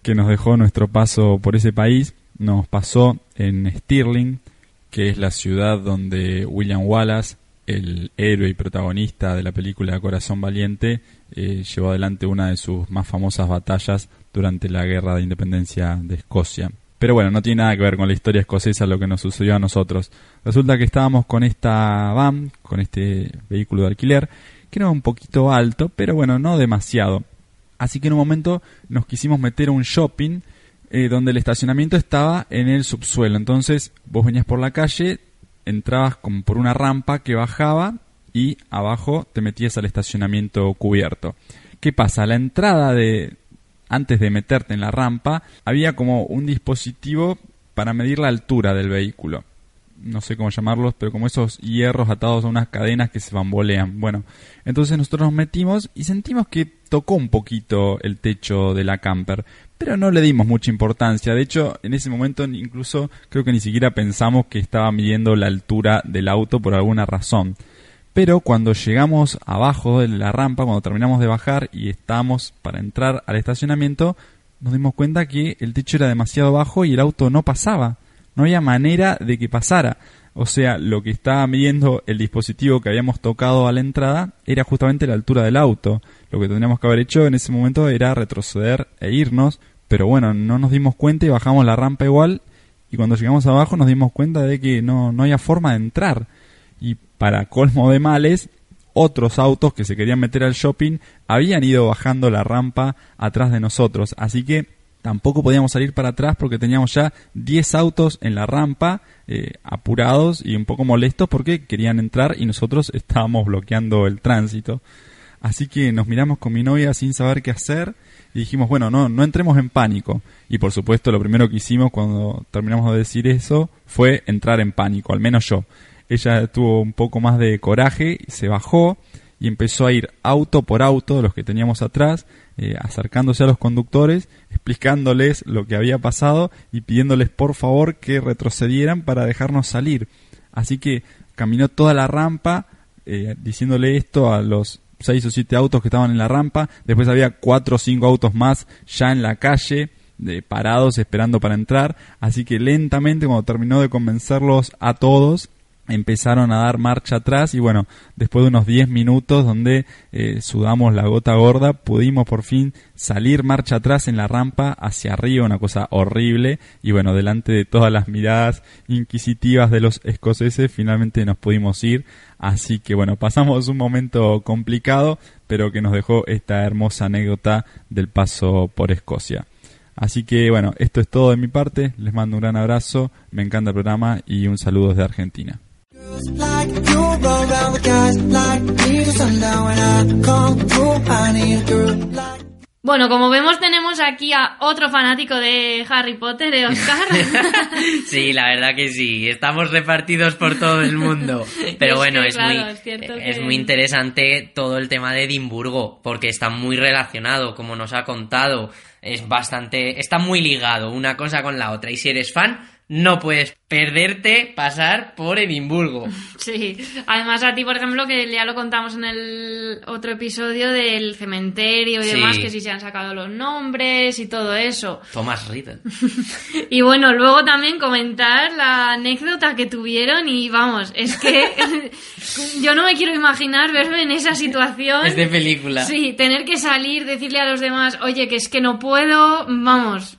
que nos dejó nuestro paso por ese país. Nos pasó en Stirling, que es la ciudad donde William Wallace, el héroe y protagonista de la película Corazón Valiente, eh, llevó adelante una de sus más famosas batallas durante la Guerra de Independencia de Escocia. Pero bueno, no tiene nada que ver con la historia escocesa lo que nos sucedió a nosotros. Resulta que estábamos con esta van, con este vehículo de alquiler, que era un poquito alto, pero bueno, no demasiado. Así que en un momento nos quisimos meter a un shopping eh, donde el estacionamiento estaba en el subsuelo. Entonces vos venías por la calle, entrabas como por una rampa que bajaba y abajo te metías al estacionamiento cubierto. ¿Qué pasa? La entrada de antes de meterte en la rampa había como un dispositivo para medir la altura del vehículo. no sé cómo llamarlos, pero como esos hierros atados a unas cadenas que se bambolean. Bueno, entonces nosotros nos metimos y sentimos que tocó un poquito el techo de la camper, pero no le dimos mucha importancia. De hecho, en ese momento incluso creo que ni siquiera pensamos que estaba midiendo la altura del auto por alguna razón. Pero cuando llegamos abajo de la rampa, cuando terminamos de bajar y estábamos para entrar al estacionamiento, nos dimos cuenta que el techo era demasiado bajo y el auto no pasaba. No había manera de que pasara. O sea, lo que estaba midiendo el dispositivo que habíamos tocado a la entrada era justamente la altura del auto. Lo que tendríamos que haber hecho en ese momento era retroceder e irnos, pero bueno, no nos dimos cuenta y bajamos la rampa igual y cuando llegamos abajo nos dimos cuenta de que no, no había forma de entrar. Y para colmo de males, otros autos que se querían meter al shopping habían ido bajando la rampa atrás de nosotros, así que tampoco podíamos salir para atrás porque teníamos ya 10 autos en la rampa eh, apurados y un poco molestos porque querían entrar y nosotros estábamos bloqueando el tránsito. Así que nos miramos con mi novia sin saber qué hacer y dijimos, bueno, no, no entremos en pánico. Y por supuesto lo primero que hicimos cuando terminamos de decir eso fue entrar en pánico, al menos yo. Ella tuvo un poco más de coraje, se bajó y empezó a ir auto por auto, los que teníamos atrás, eh, acercándose a los conductores, explicándoles lo que había pasado y pidiéndoles por favor que retrocedieran para dejarnos salir. Así que caminó toda la rampa eh, diciéndole esto a los seis o siete autos que estaban en la rampa. Después había cuatro o cinco autos más ya en la calle, de, parados esperando para entrar. Así que lentamente, cuando terminó de convencerlos a todos, empezaron a dar marcha atrás y bueno, después de unos 10 minutos donde eh, sudamos la gota gorda, pudimos por fin salir marcha atrás en la rampa hacia arriba, una cosa horrible y bueno, delante de todas las miradas inquisitivas de los escoceses, finalmente nos pudimos ir, así que bueno, pasamos un momento complicado, pero que nos dejó esta hermosa anécdota del paso por Escocia. Así que bueno, esto es todo de mi parte, les mando un gran abrazo, me encanta el programa y un saludo desde Argentina. Like you roll around with guys like me till sundown when I come through. I need a girl like. Bueno, como vemos tenemos aquí a otro fanático de Harry Potter, de Oscar. Sí, la verdad que sí. Estamos repartidos por todo el mundo. Pero Es bueno, que, es, claro, muy, es cierto es que- muy interesante todo el tema de Edimburgo, porque está muy relacionado, como nos ha contado. Es bastante. Está muy ligado una cosa con la otra. Y si eres fan, no puedes perderte pasar por Edimburgo. Sí, además a ti, por ejemplo, que ya lo contamos en el otro episodio del cementerio y Sí. demás, que sí se han sacado los nombres y todo eso. Thomas Riddle. Y bueno, luego también comentar la anécdota que tuvieron y vamos, es que yo no me quiero imaginar verme en esa situación. Es de película. Sí, tener que salir, decirle a los demás, oye, que es que no puedo, vamos,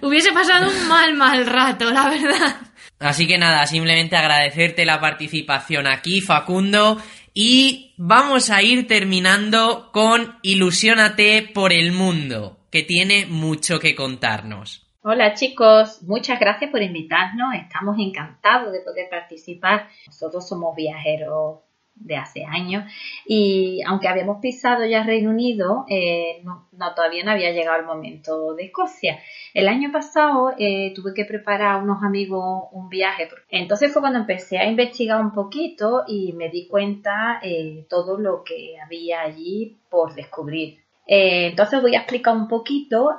hubiese pasado un mal, mal rato, la verdad. Así que nada, simplemente agradecerte la participación aquí, Facundo. Y vamos a ir terminando con Ilusiónate por el mundo, que tiene mucho que contarnos. Hola chicos, muchas gracias por invitarnos. Estamos encantados de poder participar. Nosotros somos viajeros de hace años y aunque habíamos pisado ya Reino Unido, eh, no, todavía no había llegado el momento de Escocia. El año pasado eh, tuve que preparar a unos amigos un viaje. Entonces fue cuando empecé a investigar un poquito y me di cuenta eh, todo lo que había allí por descubrir. Entonces voy a explicar un poquito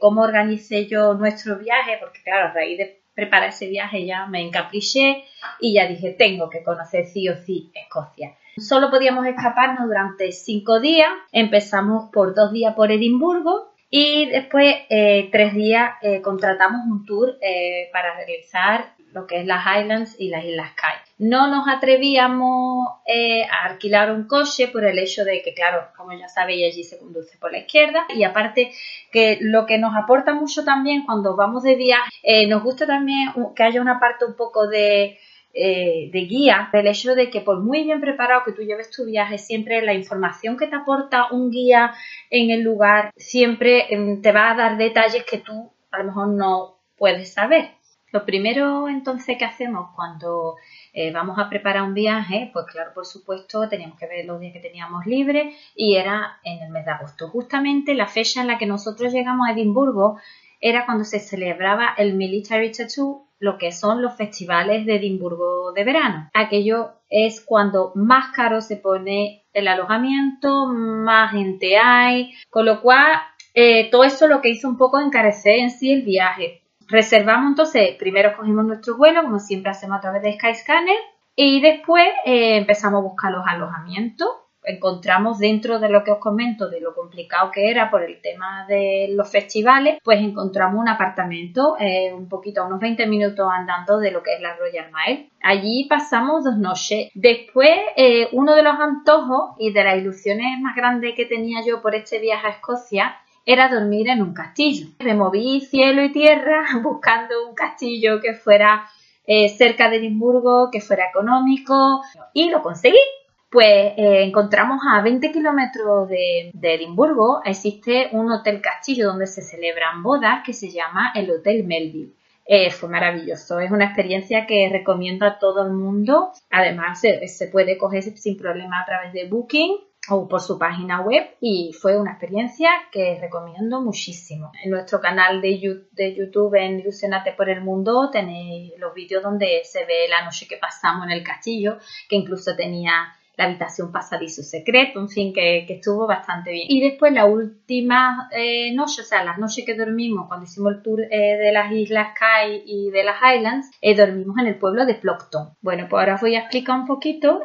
cómo organicé yo nuestro viaje, porque claro, a raíz de preparar ese viaje ya me encapriché y ya dije, tengo que conocer sí o sí Escocia. Solo podíamos escaparnos durante cinco días, empezamos por dos días por Edimburgo y después eh, tres días eh, contratamos un tour eh, para realizar lo que es las Highlands y las Islas Kai. No nos atrevíamos eh, a alquilar un coche por el hecho de que, claro, como ya sabéis, allí se conduce por la izquierda y aparte que lo que nos aporta mucho también cuando vamos de viaje, eh, nos gusta también que haya una parte un poco de, eh, de guía, el hecho de que por muy bien preparado que tú lleves tu viaje, siempre la información que te aporta un guía en el lugar siempre eh, te va a dar detalles que tú a lo mejor no puedes saber. Lo primero entonces que hacemos cuando eh, vamos a preparar un viaje, pues claro, por supuesto, teníamos que ver los días que teníamos libres y era en el mes de agosto. Justamente la fecha en la que nosotros llegamos a Edimburgo era cuando se celebraba el Military Tattoo, lo que son los festivales de Edimburgo de verano. Aquello es cuando más caro se pone el alojamiento, más gente hay, con lo cual eh, todo eso lo que hizo un poco encarecer en sí el viaje. Reservamos entonces, primero cogimos nuestro vuelo, como siempre hacemos a través de Skyscanner, y después eh, empezamos a buscar los alojamientos encontramos dentro de lo que os comento de lo complicado que era por el tema de los festivales, pues encontramos un apartamento eh, un poquito unos 20 minutos andando de lo que es la Royal Mile. Allí pasamos dos noches. Después, eh, uno de los antojos y de las ilusiones más grandes que tenía yo por este viaje a Escocia era dormir en un castillo. Removí cielo y tierra buscando un castillo que fuera eh, cerca de Edimburgo, que fuera económico y lo conseguí pues eh, encontramos a 20 kilómetros de, Edimburgo, existe un hotel castillo donde se celebran bodas que se llama el Hotel Melville. Eh, fue maravilloso, es una experiencia que recomiendo a todo el mundo. Además, se, se puede coger sin problema a través de Booking o por su página web y fue una experiencia que recomiendo muchísimo. En nuestro canal de, YouTube en Ilusionate por el Mundo tenéis los vídeos donde se ve la noche que pasamos en el castillo, que incluso tenía la habitación pasadizo secreto, en fin, que, estuvo bastante bien. Y después la última eh, noche, o sea, las noches que dormimos cuando hicimos el tour eh, de las Islas Kai y de las Highlands, eh, dormimos en el pueblo de Plockton. Bueno, pues ahora os voy a explicar un poquito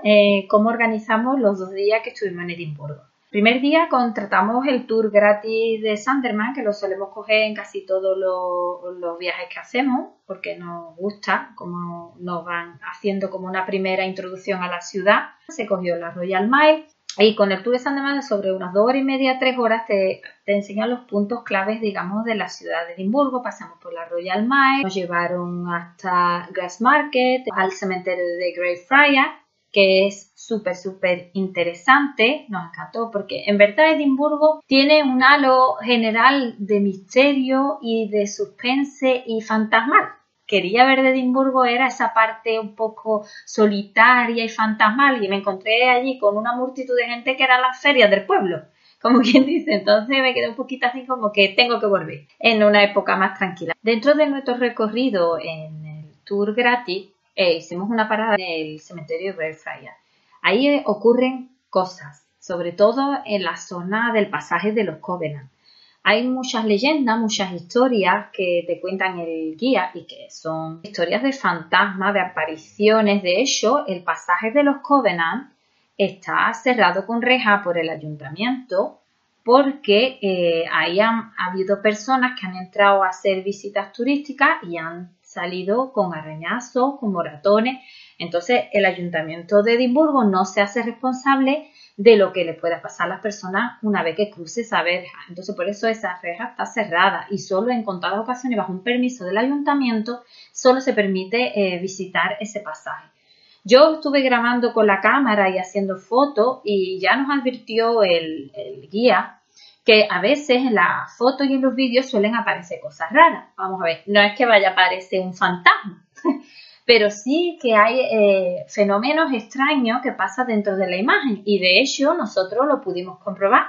cómo organizamos los dos días que estuvimos en Edimburgo. Primer día contratamos el tour gratis de Sanderman, que lo solemos coger en casi todos los, viajes que hacemos, porque nos gusta, como nos van haciendo como una primera introducción a la ciudad. Se cogió la Royal Mile y con el tour de Sanderman sobre unas dos horas y media, tres horas te, te enseñan los puntos claves, digamos, de la ciudad de Edimburgo. Pasamos por la Royal Mile, nos llevaron hasta Grassmarket, al cementerio de Greyfriars, que es súper, súper interesante, nos encantó, porque en verdad Edimburgo tiene un halo general de misterio y de suspense y fantasmal. Quería ver de Edimburgo era esa parte un poco solitaria y fantasmal y me encontré allí con una multitud de gente que eran las ferias del pueblo como quien dice. Entonces me quedé un poquito así como que tengo que volver en una época más tranquila. Dentro de nuestro recorrido en el tour gratis, eh, hicimos una parada en el cementerio de Belfraya. Ahí eh, ocurren cosas, sobre todo en la zona del pasaje de los Covenant. Hay muchas leyendas, muchas historias que te cuentan el guía y que son historias de fantasmas, de apariciones. De hecho, el pasaje de los Covenant está cerrado con reja por el ayuntamiento porque eh, ahí han habido personas que han entrado a hacer visitas turísticas y han salido con arañazos, con moratones. Entonces, el ayuntamiento de Edimburgo no se hace responsable de lo que le pueda pasar a las personas una vez que cruce esa verja. Entonces, por eso esa verja está cerrada y solo en contadas ocasiones, bajo un permiso del ayuntamiento, solo se permite eh, visitar ese pasaje. Yo estuve grabando con la cámara y haciendo fotos y ya nos advirtió el guía que a veces en las fotos y en los vídeos suelen aparecer cosas raras. Vamos a ver, no es que vaya a aparecer un fantasma, pero sí que hay eh, fenómenos extraños que pasan dentro de la imagen y de hecho nosotros lo pudimos comprobar.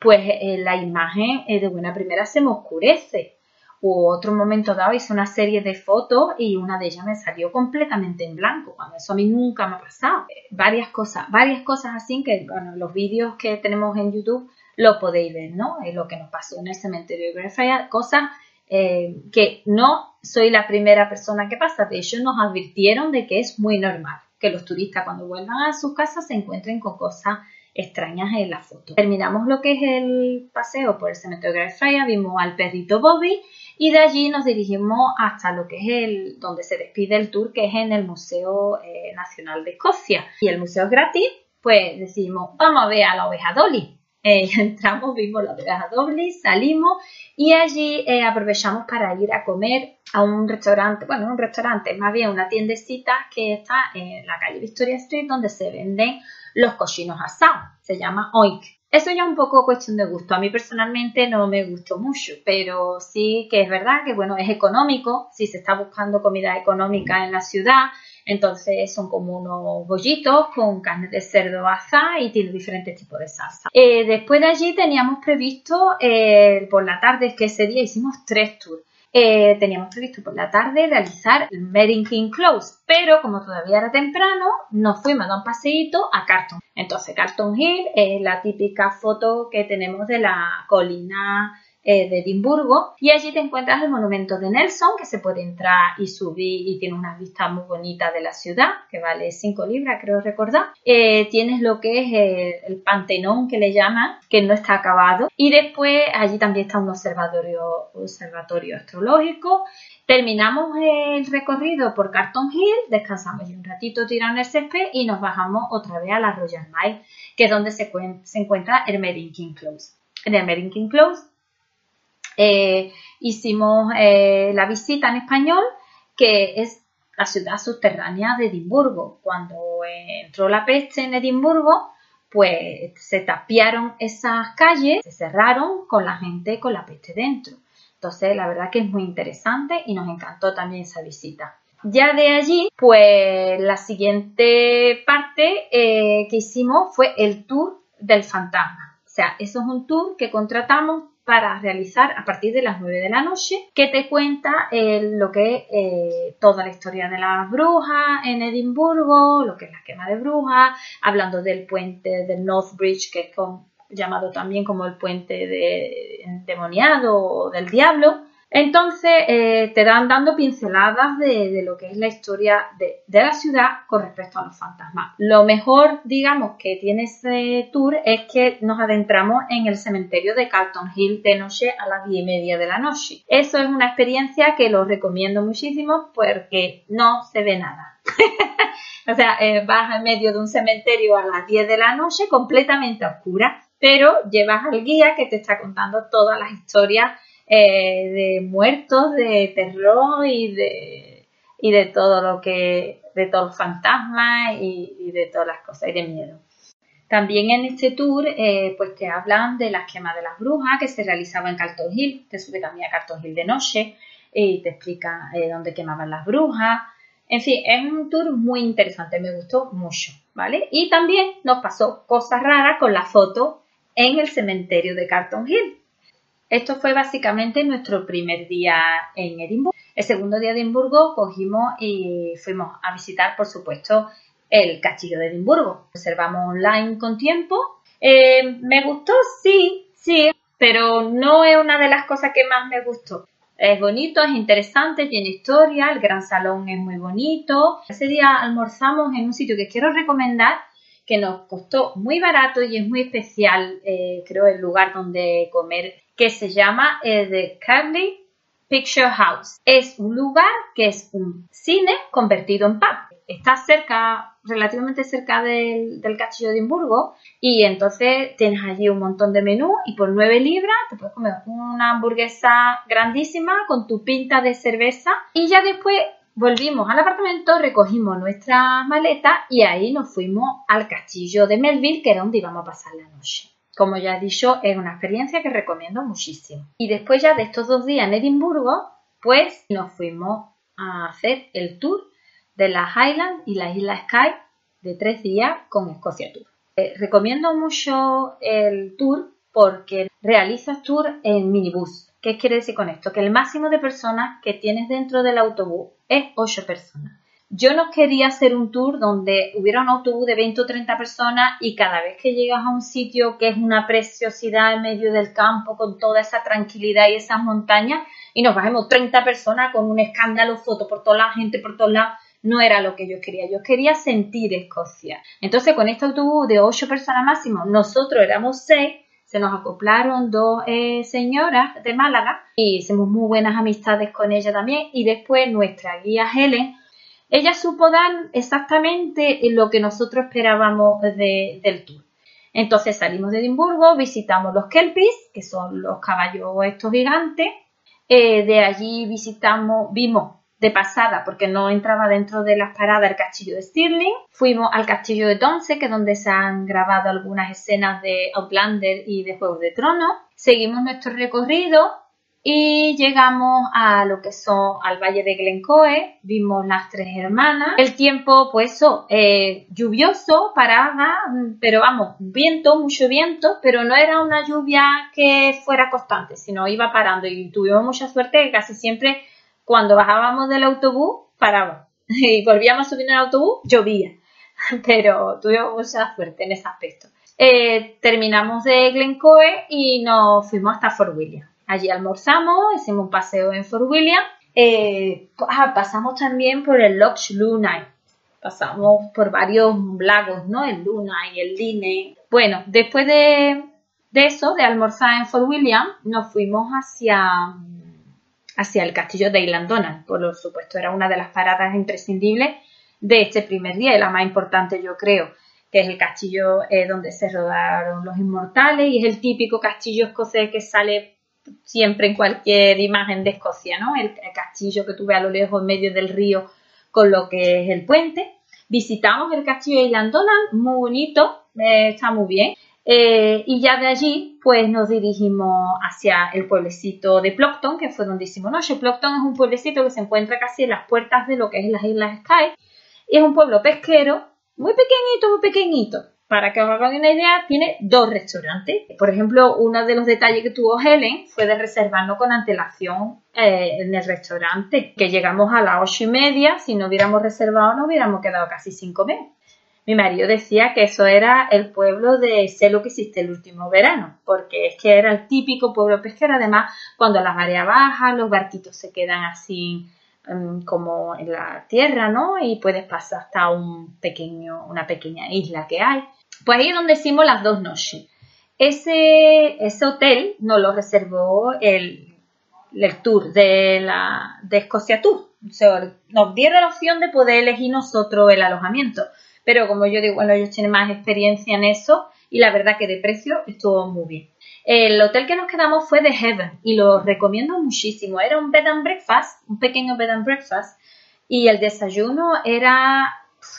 Pues eh, la imagen eh, de buena primera se me oscurece. U otro momento dado hice una serie de fotos y una de ellas me salió completamente en blanco, eso a mí nunca me ha pasado. varias cosas, varias cosas así que, bueno, los vídeos que tenemos en YouTube lo podéis ver, ¿no? Es lo que nos pasó en el cementerio de Greyfriars, cosas eh, que no soy la primera persona que pasa, de hecho nos advirtieron de que es muy normal que los turistas cuando vuelvan a sus casas se encuentren con cosas extrañas en la foto. Terminamos lo que es el paseo por el cementerio de vimos al perrito Bobby y de allí nos dirigimos hasta lo que es el donde se despide el tour, que es en el Museo eh, Nacional de Escocia. Y el museo es gratis, pues decimos, vamos a ver a la oveja Dolly. Eh, entramos, vimos la oveja doble, salimos y allí eh, aprovechamos para ir a comer a un restaurante, bueno, un restaurante, más bien una tiendecita que está en la calle Victoria Street donde se venden los cochinos asados, se llama Oink. Eso ya es un poco cuestión de gusto. A mí personalmente no me gustó mucho, pero sí que es verdad que bueno, es económico, si se está buscando comida económica en la ciudad, entonces son como unos bollitos con carne de cerdo asada y tiene diferentes tipos de salsa. Eh, después de allí teníamos previsto eh, por la tarde, que ese día hicimos tres tours. eh, teníamos previsto por la tarde realizar el Meeting King Close, pero como todavía era temprano, nos fuimos a dar un paseíto a Carton. Entonces, Carton Hill es la típica foto que tenemos de la colina eh, de Edimburgo y allí te encuentras el monumento de Nelson que se puede entrar y subir y tiene una vista muy bonita de la ciudad que vale 5 libras creo recordar. Eh, tienes lo que es el, el, Pantenón que le llaman que no está acabado. Y después allí también está un observatorio, observatorio astrológico. Terminamos el recorrido por Carton Hill, descansamos un ratito tirando el césped y nos bajamos otra vez a la Royal Mile, que es donde se, se encuentra el King Close. En el King Close eh, hicimos eh, la visita en español, que es la ciudad subterránea de Edimburgo. Cuando entró la peste en Edimburgo, pues se tapiaron esas calles, se cerraron con la gente con la peste dentro. Entonces, la verdad que es muy interesante y nos encantó también esa visita. Ya de allí, pues la siguiente parte eh, que hicimos fue el tour del fantasma. O sea, eso es un tour que contratamos para realizar a partir de las 9 de la noche, que te cuenta eh, lo que eh, toda la historia de las brujas en Edimburgo, lo que es la quema de brujas, hablando del puente del North Bridge, que es llamado también como el puente de, endemoniado o del diablo, entonces eh, te dan dando pinceladas de, lo que es la historia de, la ciudad con respecto a los fantasmas. Lo mejor, digamos, que tiene este tour es que nos adentramos en el cementerio de Carlton Hill de noche a las diez y media de la noche. Eso es una experiencia que lo recomiendo muchísimo porque no se ve nada. o sea, eh, vas en medio de un cementerio a las 10 de la noche completamente oscura, pero llevas al guía que te está contando todas las historias eh, de muertos, de terror y de, y de todo lo que, de todos los fantasmas y, de todas las cosas y de miedo. También en este tour, eh, pues te hablan de las quemas de las brujas que se realizaba en Carlton Hill, te sube también a Carlton Hill de noche y te explica eh, dónde quemaban las brujas. En fin, es un tour muy interesante, me gustó mucho, ¿vale? Y también nos pasó cosas raras con la foto en el cementerio de Carlton Hill. Esto fue básicamente nuestro primer día en Edimburgo. El segundo día de Edimburgo cogimos y fuimos a visitar, por supuesto, el castillo de Edimburgo. Reservamos online con tiempo. Eh, me gustó, sí, sí, pero no es una de las cosas que más me gustó. Es bonito, es interesante, tiene historia, el gran salón es muy bonito. Ese día almorzamos en un sitio que quiero recomendar, que nos costó muy barato y es muy especial, eh, creo, el lugar donde comer que se llama eh, The Carly Picture House. Es un lugar que es un cine convertido en pub. Está cerca, relativamente cerca del, castillo de Edimburgo y entonces tienes allí un montón de menú y por 9 libras te puedes comer una hamburguesa grandísima con tu pinta de cerveza y ya después volvimos al apartamento, recogimos nuestras maletas y ahí nos fuimos al castillo de Melville que era donde íbamos a pasar la noche. Como ya he dicho, es una experiencia que recomiendo muchísimo. Y después ya de estos dos días en Edimburgo, pues nos fuimos a hacer el tour de la Highland y la isla Sky de tres días con Escocia Tour. Eh, recomiendo mucho el tour porque realizas tour en minibús. ¿Qué quiere decir con esto? Que el máximo de personas que tienes dentro del autobús es 8 personas. Yo no quería hacer un tour donde hubiera un autobús de 20 o 30 personas y cada vez que llegas a un sitio que es una preciosidad en medio del campo con toda esa tranquilidad y esas montañas y nos bajemos 30 personas con un escándalo, foto por toda la gente por todos lados, no era lo que yo quería. Yo quería sentir Escocia. Entonces con este autobús de 8 personas máximo, nosotros éramos 6 se nos acoplaron dos eh, señoras de Málaga y hicimos muy buenas amistades con ella también y después nuestra guía Helen ella supo dar exactamente lo que nosotros esperábamos del tour. Entonces salimos de Edimburgo, visitamos los Kelpies, que son los caballos estos gigantes. Eh, de allí visitamos, vimos de pasada, porque no entraba dentro de las paradas el castillo de Stirling. Fuimos al castillo de Tonce, que es donde se han grabado algunas escenas de Outlander y de Juegos de Tronos. Seguimos nuestro recorrido y llegamos a lo que son al valle de Glencoe, vimos las tres hermanas, el tiempo pues eh, lluvioso, parada, pero vamos, viento, mucho viento, pero no era una lluvia que fuera constante, sino iba parando. Y tuvimos mucha suerte que casi siempre cuando bajábamos del autobús paraba y volvíamos a subir en el autobús, llovía, pero tuvimos mucha suerte en ese aspecto. Eh, terminamos de Glencoe y nos fuimos hasta Fort William Allí almorzamos, hicimos un paseo en Fort William. Eh, ah, pasamos también por el Loch Luna. Pasamos por varios lagos, ¿no? El Luna y el Line. Bueno, después de, eso, de almorzar en Fort William, nos fuimos hacia, hacia el castillo de Island Donald. Por supuesto, era una de las paradas imprescindibles de este primer día y la más importante, yo creo que es el castillo eh, donde se rodaron los inmortales y es el típico castillo escocés que sale siempre en cualquier imagen de Escocia, ¿no? El, castillo que tuve a lo lejos en medio del río con lo que es el puente. Visitamos el castillo de Island muy bonito, eh, está muy bien. Eh, y ya de allí, pues nos dirigimos hacia el pueblecito de Plockton, que fue donde hicimos noche. Plockton es un pueblecito que se encuentra casi en las puertas de lo que es las Islas Sky. Y es un pueblo pesquero, muy pequeñito, muy pequeñito para que os hagan una idea, tiene dos restaurantes. Por ejemplo, uno de los detalles que tuvo Helen fue de reservarnos con antelación eh, en el restaurante, que llegamos a las ocho y media, si no hubiéramos reservado no hubiéramos quedado casi cinco meses. Mi marido decía que eso era el pueblo de sé lo que hiciste el último verano, porque es que era el típico pueblo pesquero. Además, cuando la marea baja, los barquitos se quedan así em, como en la tierra, ¿no? Y puedes pasar hasta un pequeño, una pequeña isla que hay. Pues ahí es donde hicimos las dos noches. Ese, ese hotel nos lo reservó el, tour de, la, de Escocia Tour. nos dieron la opción de poder elegir nosotros el alojamiento. Pero como yo digo, bueno, ellos tienen más experiencia en eso y la verdad que de precio estuvo muy bien. El hotel que nos quedamos fue The Heaven y lo recomiendo muchísimo. Era un bed and breakfast, un pequeño bed and breakfast y el desayuno era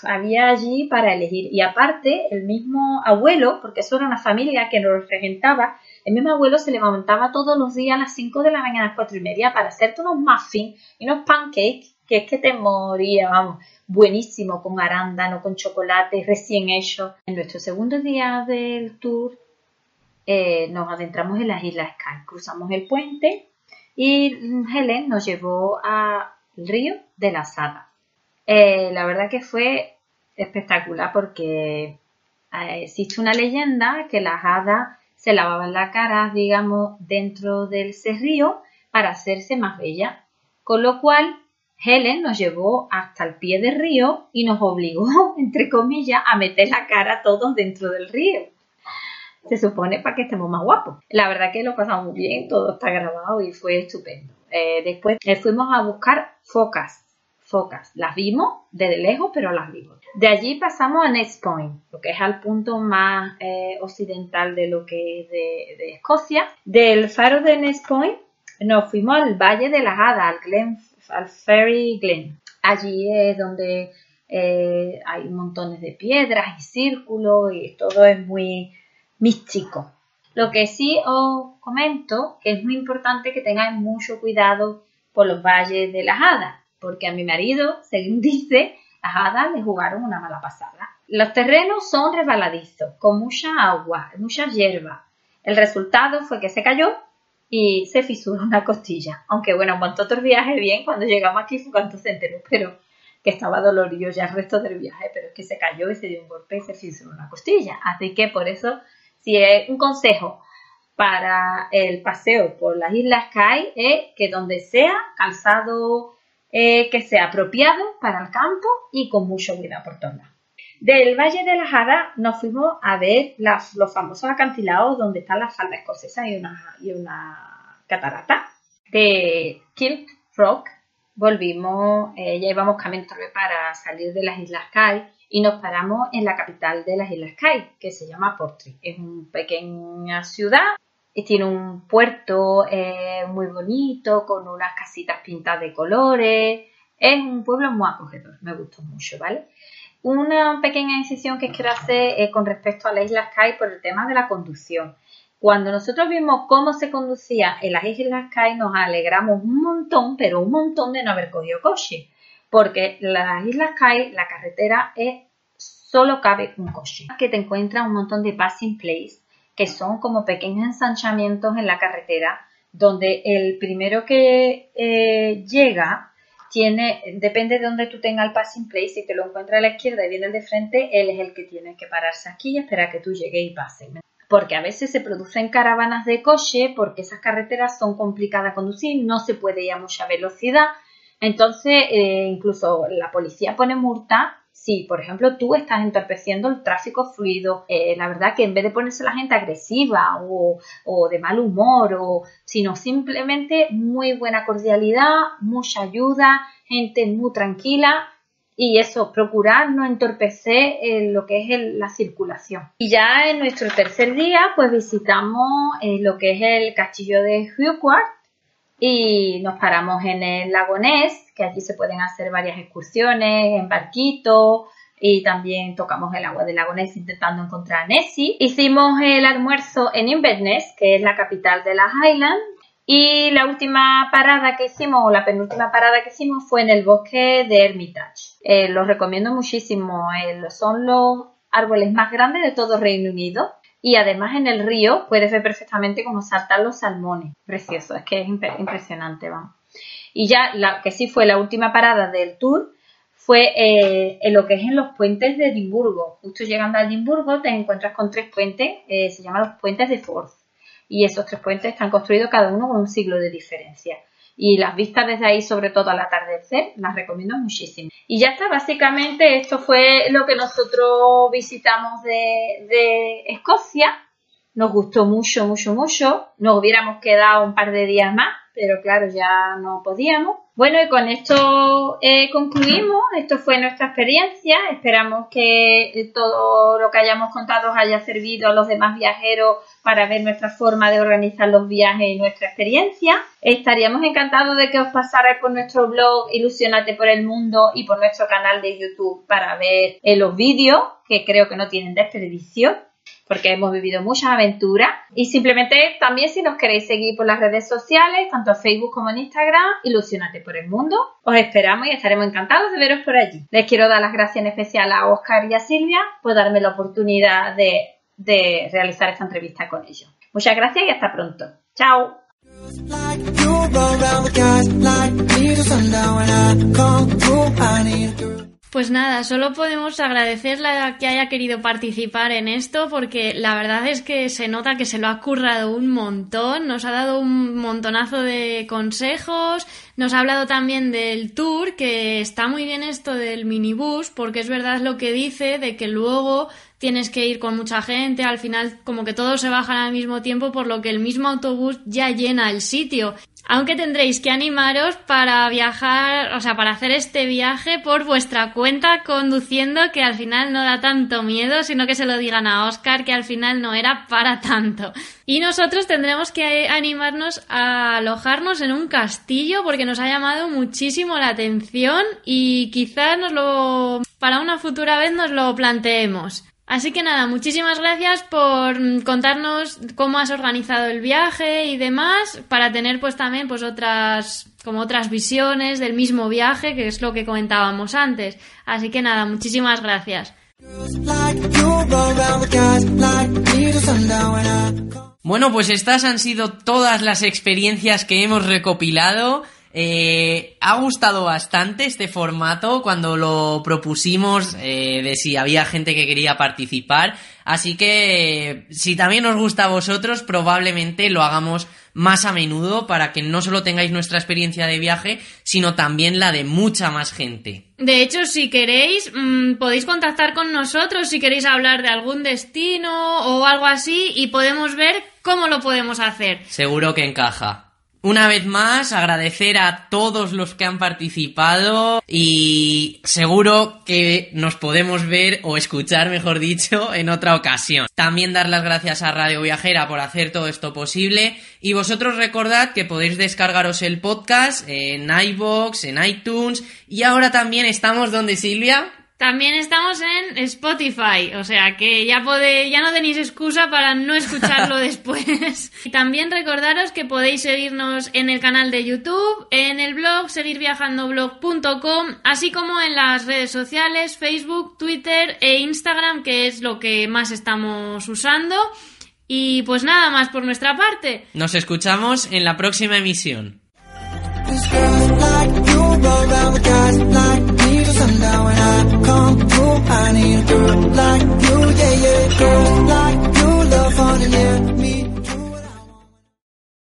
había allí para elegir. Y aparte, el mismo abuelo, porque eso era una familia que nos regentaba, el mismo abuelo se levantaba todos los días a las 5 de la mañana, a las 4 y media, para hacerte unos muffins y unos pancakes, que es que te moría, vamos, buenísimo, con arándano, con chocolate, recién hecho. En nuestro segundo día del tour, eh, nos adentramos en las Islas Sky, cruzamos el puente y Helen nos llevó al río de la Sada eh, la verdad que fue espectacular porque eh, existe una leyenda que las hadas se lavaban la cara, digamos, dentro del ese río para hacerse más bella. Con lo cual, Helen nos llevó hasta el pie del río y nos obligó, entre comillas, a meter la cara todos dentro del río. Se supone para que estemos más guapos. La verdad que lo pasamos muy bien, todo está grabado y fue estupendo. Eh, después fuimos a buscar focas Las vimos desde lejos, pero las vimos. De allí pasamos a Nest Point, lo que es al punto más eh, occidental de lo que es de, Escocia. Del faro de Nest Point nos fuimos al Valle de las Hadas, al, Glen, al Ferry Glen. Allí es donde eh, hay montones de piedras y círculos y todo es muy místico. Lo que sí os comento que es muy importante que tengáis mucho cuidado por los valles de las hadas porque a mi marido, según dice, las hadas le jugaron una mala pasada. Los terrenos son resbaladizos, con mucha agua, mucha hierba. El resultado fue que se cayó y se fisuró una costilla. Aunque bueno, montó otro viaje bien, cuando llegamos aquí fue cuando se enteró, pero que estaba dolorido ya el resto del viaje, pero es que se cayó y se dio un golpe y se fisuró una costilla. Así que por eso, si es un consejo para el paseo por las islas Kai, es que donde sea calzado eh, que sea apropiado para el campo y con mucho cuidado por todos lados. Del Valle de la Jada nos fuimos a ver los famosos acantilados donde está la falda escocesa y una, y una catarata. De Kilt Rock volvimos, eh, ya íbamos camino para salir de las Islas Kai y nos paramos en la capital de las Islas Kai, que se llama Portree. Es una pequeña ciudad tiene un puerto eh, muy bonito, con unas casitas pintadas de colores. Es un pueblo muy acogedor, me gustó mucho, ¿vale? Una pequeña incisión que quiero hacer con respecto a la isla Sky por el tema de la conducción. Cuando nosotros vimos cómo se conducía en las Islas Kai, nos alegramos un montón, pero un montón de no haber cogido coche. Porque las Islas Kai, la carretera es solo cabe un coche. Que te encuentras un montón de passing place, que son como pequeños ensanchamientos en la carretera, donde el primero que eh, llega tiene, depende de donde tú tengas el passing place, si te lo encuentras a la izquierda y viene el de frente, él es el que tiene que pararse aquí y esperar a que tú llegues y pases. Porque a veces se producen caravanas de coche, porque esas carreteras son complicadas de conducir, no se puede ir a mucha velocidad. Entonces, eh, incluso la policía pone multa si, por ejemplo, tú estás entorpeciendo el tráfico fluido, eh, la verdad que en vez de ponerse la gente agresiva o, o, de mal humor, o, sino simplemente muy buena cordialidad, mucha ayuda, gente muy tranquila y eso, procurar no entorpecer eh, lo que es la circulación. Y ya en nuestro tercer día, pues visitamos eh, lo que es el castillo de Huquart y nos paramos en el lago Ness, que allí se pueden hacer varias excursiones en barquito y también tocamos el agua del lago Ness intentando encontrar a Nessie. Hicimos el almuerzo en Inverness, que es la capital de las Highlands, y la última parada que hicimos, o la penúltima parada que hicimos, fue en el bosque de Hermitage. Eh, los recomiendo muchísimo. Eh, son los árboles más grandes de todo Reino Unido. Y además en el río puedes ver perfectamente cómo saltan los salmones. Precioso, es que es impresionante, vamos. Y ya la que sí fue la última parada del tour fue eh, en lo que es en los puentes de Edimburgo. Justo llegando a Edimburgo te encuentras con tres puentes, eh, se llaman los puentes de Forth. Y esos tres puentes están construidos cada uno con un siglo de diferencia. Y las vistas desde ahí, sobre todo al atardecer, las recomiendo muchísimo. Y ya está, básicamente esto fue lo que nosotros visitamos de, Escocia. Nos gustó mucho, mucho, mucho. Nos hubiéramos quedado un par de días más, pero claro, ya no podíamos. Bueno, y con esto eh, concluimos. Esto fue nuestra experiencia. Esperamos que todo lo que hayamos contado os haya servido a los demás viajeros para ver nuestra forma de organizar los viajes y nuestra experiencia. Estaríamos encantados de que os pasarais por nuestro blog Ilusionate por el Mundo y por nuestro canal de YouTube para ver eh, los vídeos, que creo que no tienen desperdicio porque hemos vivido muchas aventuras. Y simplemente también si nos queréis seguir por las redes sociales, tanto en Facebook como en Instagram, Ilusionate por el Mundo. Os esperamos y estaremos encantados de veros por allí. Les quiero dar las gracias en especial a Oscar y a Silvia por darme la oportunidad de, de realizar esta entrevista con ellos. Muchas gracias y hasta pronto. Chao. Pues nada, solo podemos agradecerle a que haya querido participar en esto porque la verdad es que se nota que se lo ha currado un montón, nos ha dado un montonazo de consejos, nos ha hablado también del tour, que está muy bien esto del minibús porque es verdad lo que dice de que luego tienes que ir con mucha gente, al final como que todos se bajan al mismo tiempo por lo que el mismo autobús ya llena el sitio aunque tendréis que animaros para viajar, o sea, para hacer este viaje por vuestra cuenta conduciendo, que al final no da tanto miedo, sino que se lo digan a Oscar, que al final no era para tanto. Y nosotros tendremos que animarnos a alojarnos en un castillo porque nos ha llamado muchísimo la atención y quizás nos lo, para una futura vez nos lo planteemos. Así que nada, muchísimas gracias por mm, contarnos cómo has organizado el viaje y demás, para tener pues también pues otras como otras visiones del mismo viaje, que es lo que comentábamos antes. Así que nada, muchísimas gracias. Bueno, pues estas han sido todas las experiencias que hemos recopilado. Eh, ha gustado bastante este formato cuando lo propusimos eh, de si había gente que quería participar. Así que si también os gusta a vosotros, probablemente lo hagamos más a menudo para que no solo tengáis nuestra experiencia de viaje, sino también la de mucha más gente. De hecho, si queréis, mm, podéis contactar con nosotros si queréis hablar de algún destino o algo así y podemos ver cómo lo podemos hacer. Seguro que encaja. Una vez más, agradecer a todos los que han participado y seguro que nos podemos ver o escuchar, mejor dicho, en otra ocasión. También dar las gracias a Radio Viajera por hacer todo esto posible. Y vosotros recordad que podéis descargaros el podcast en iBox, en iTunes. Y ahora también estamos donde Silvia También estamos en Spotify, o sea que ya pode, ya no tenéis excusa para no escucharlo después. Y también recordaros que podéis seguirnos en el canal de YouTube, en el blog seguirviajandoblog.com, así como en las redes sociales, Facebook, Twitter e Instagram, que es lo que más estamos usando. Y pues nada más por nuestra parte. Nos escuchamos en la próxima emisión. need a girl like you, yeah, yeah. Girl like you, love honey, yeah. Me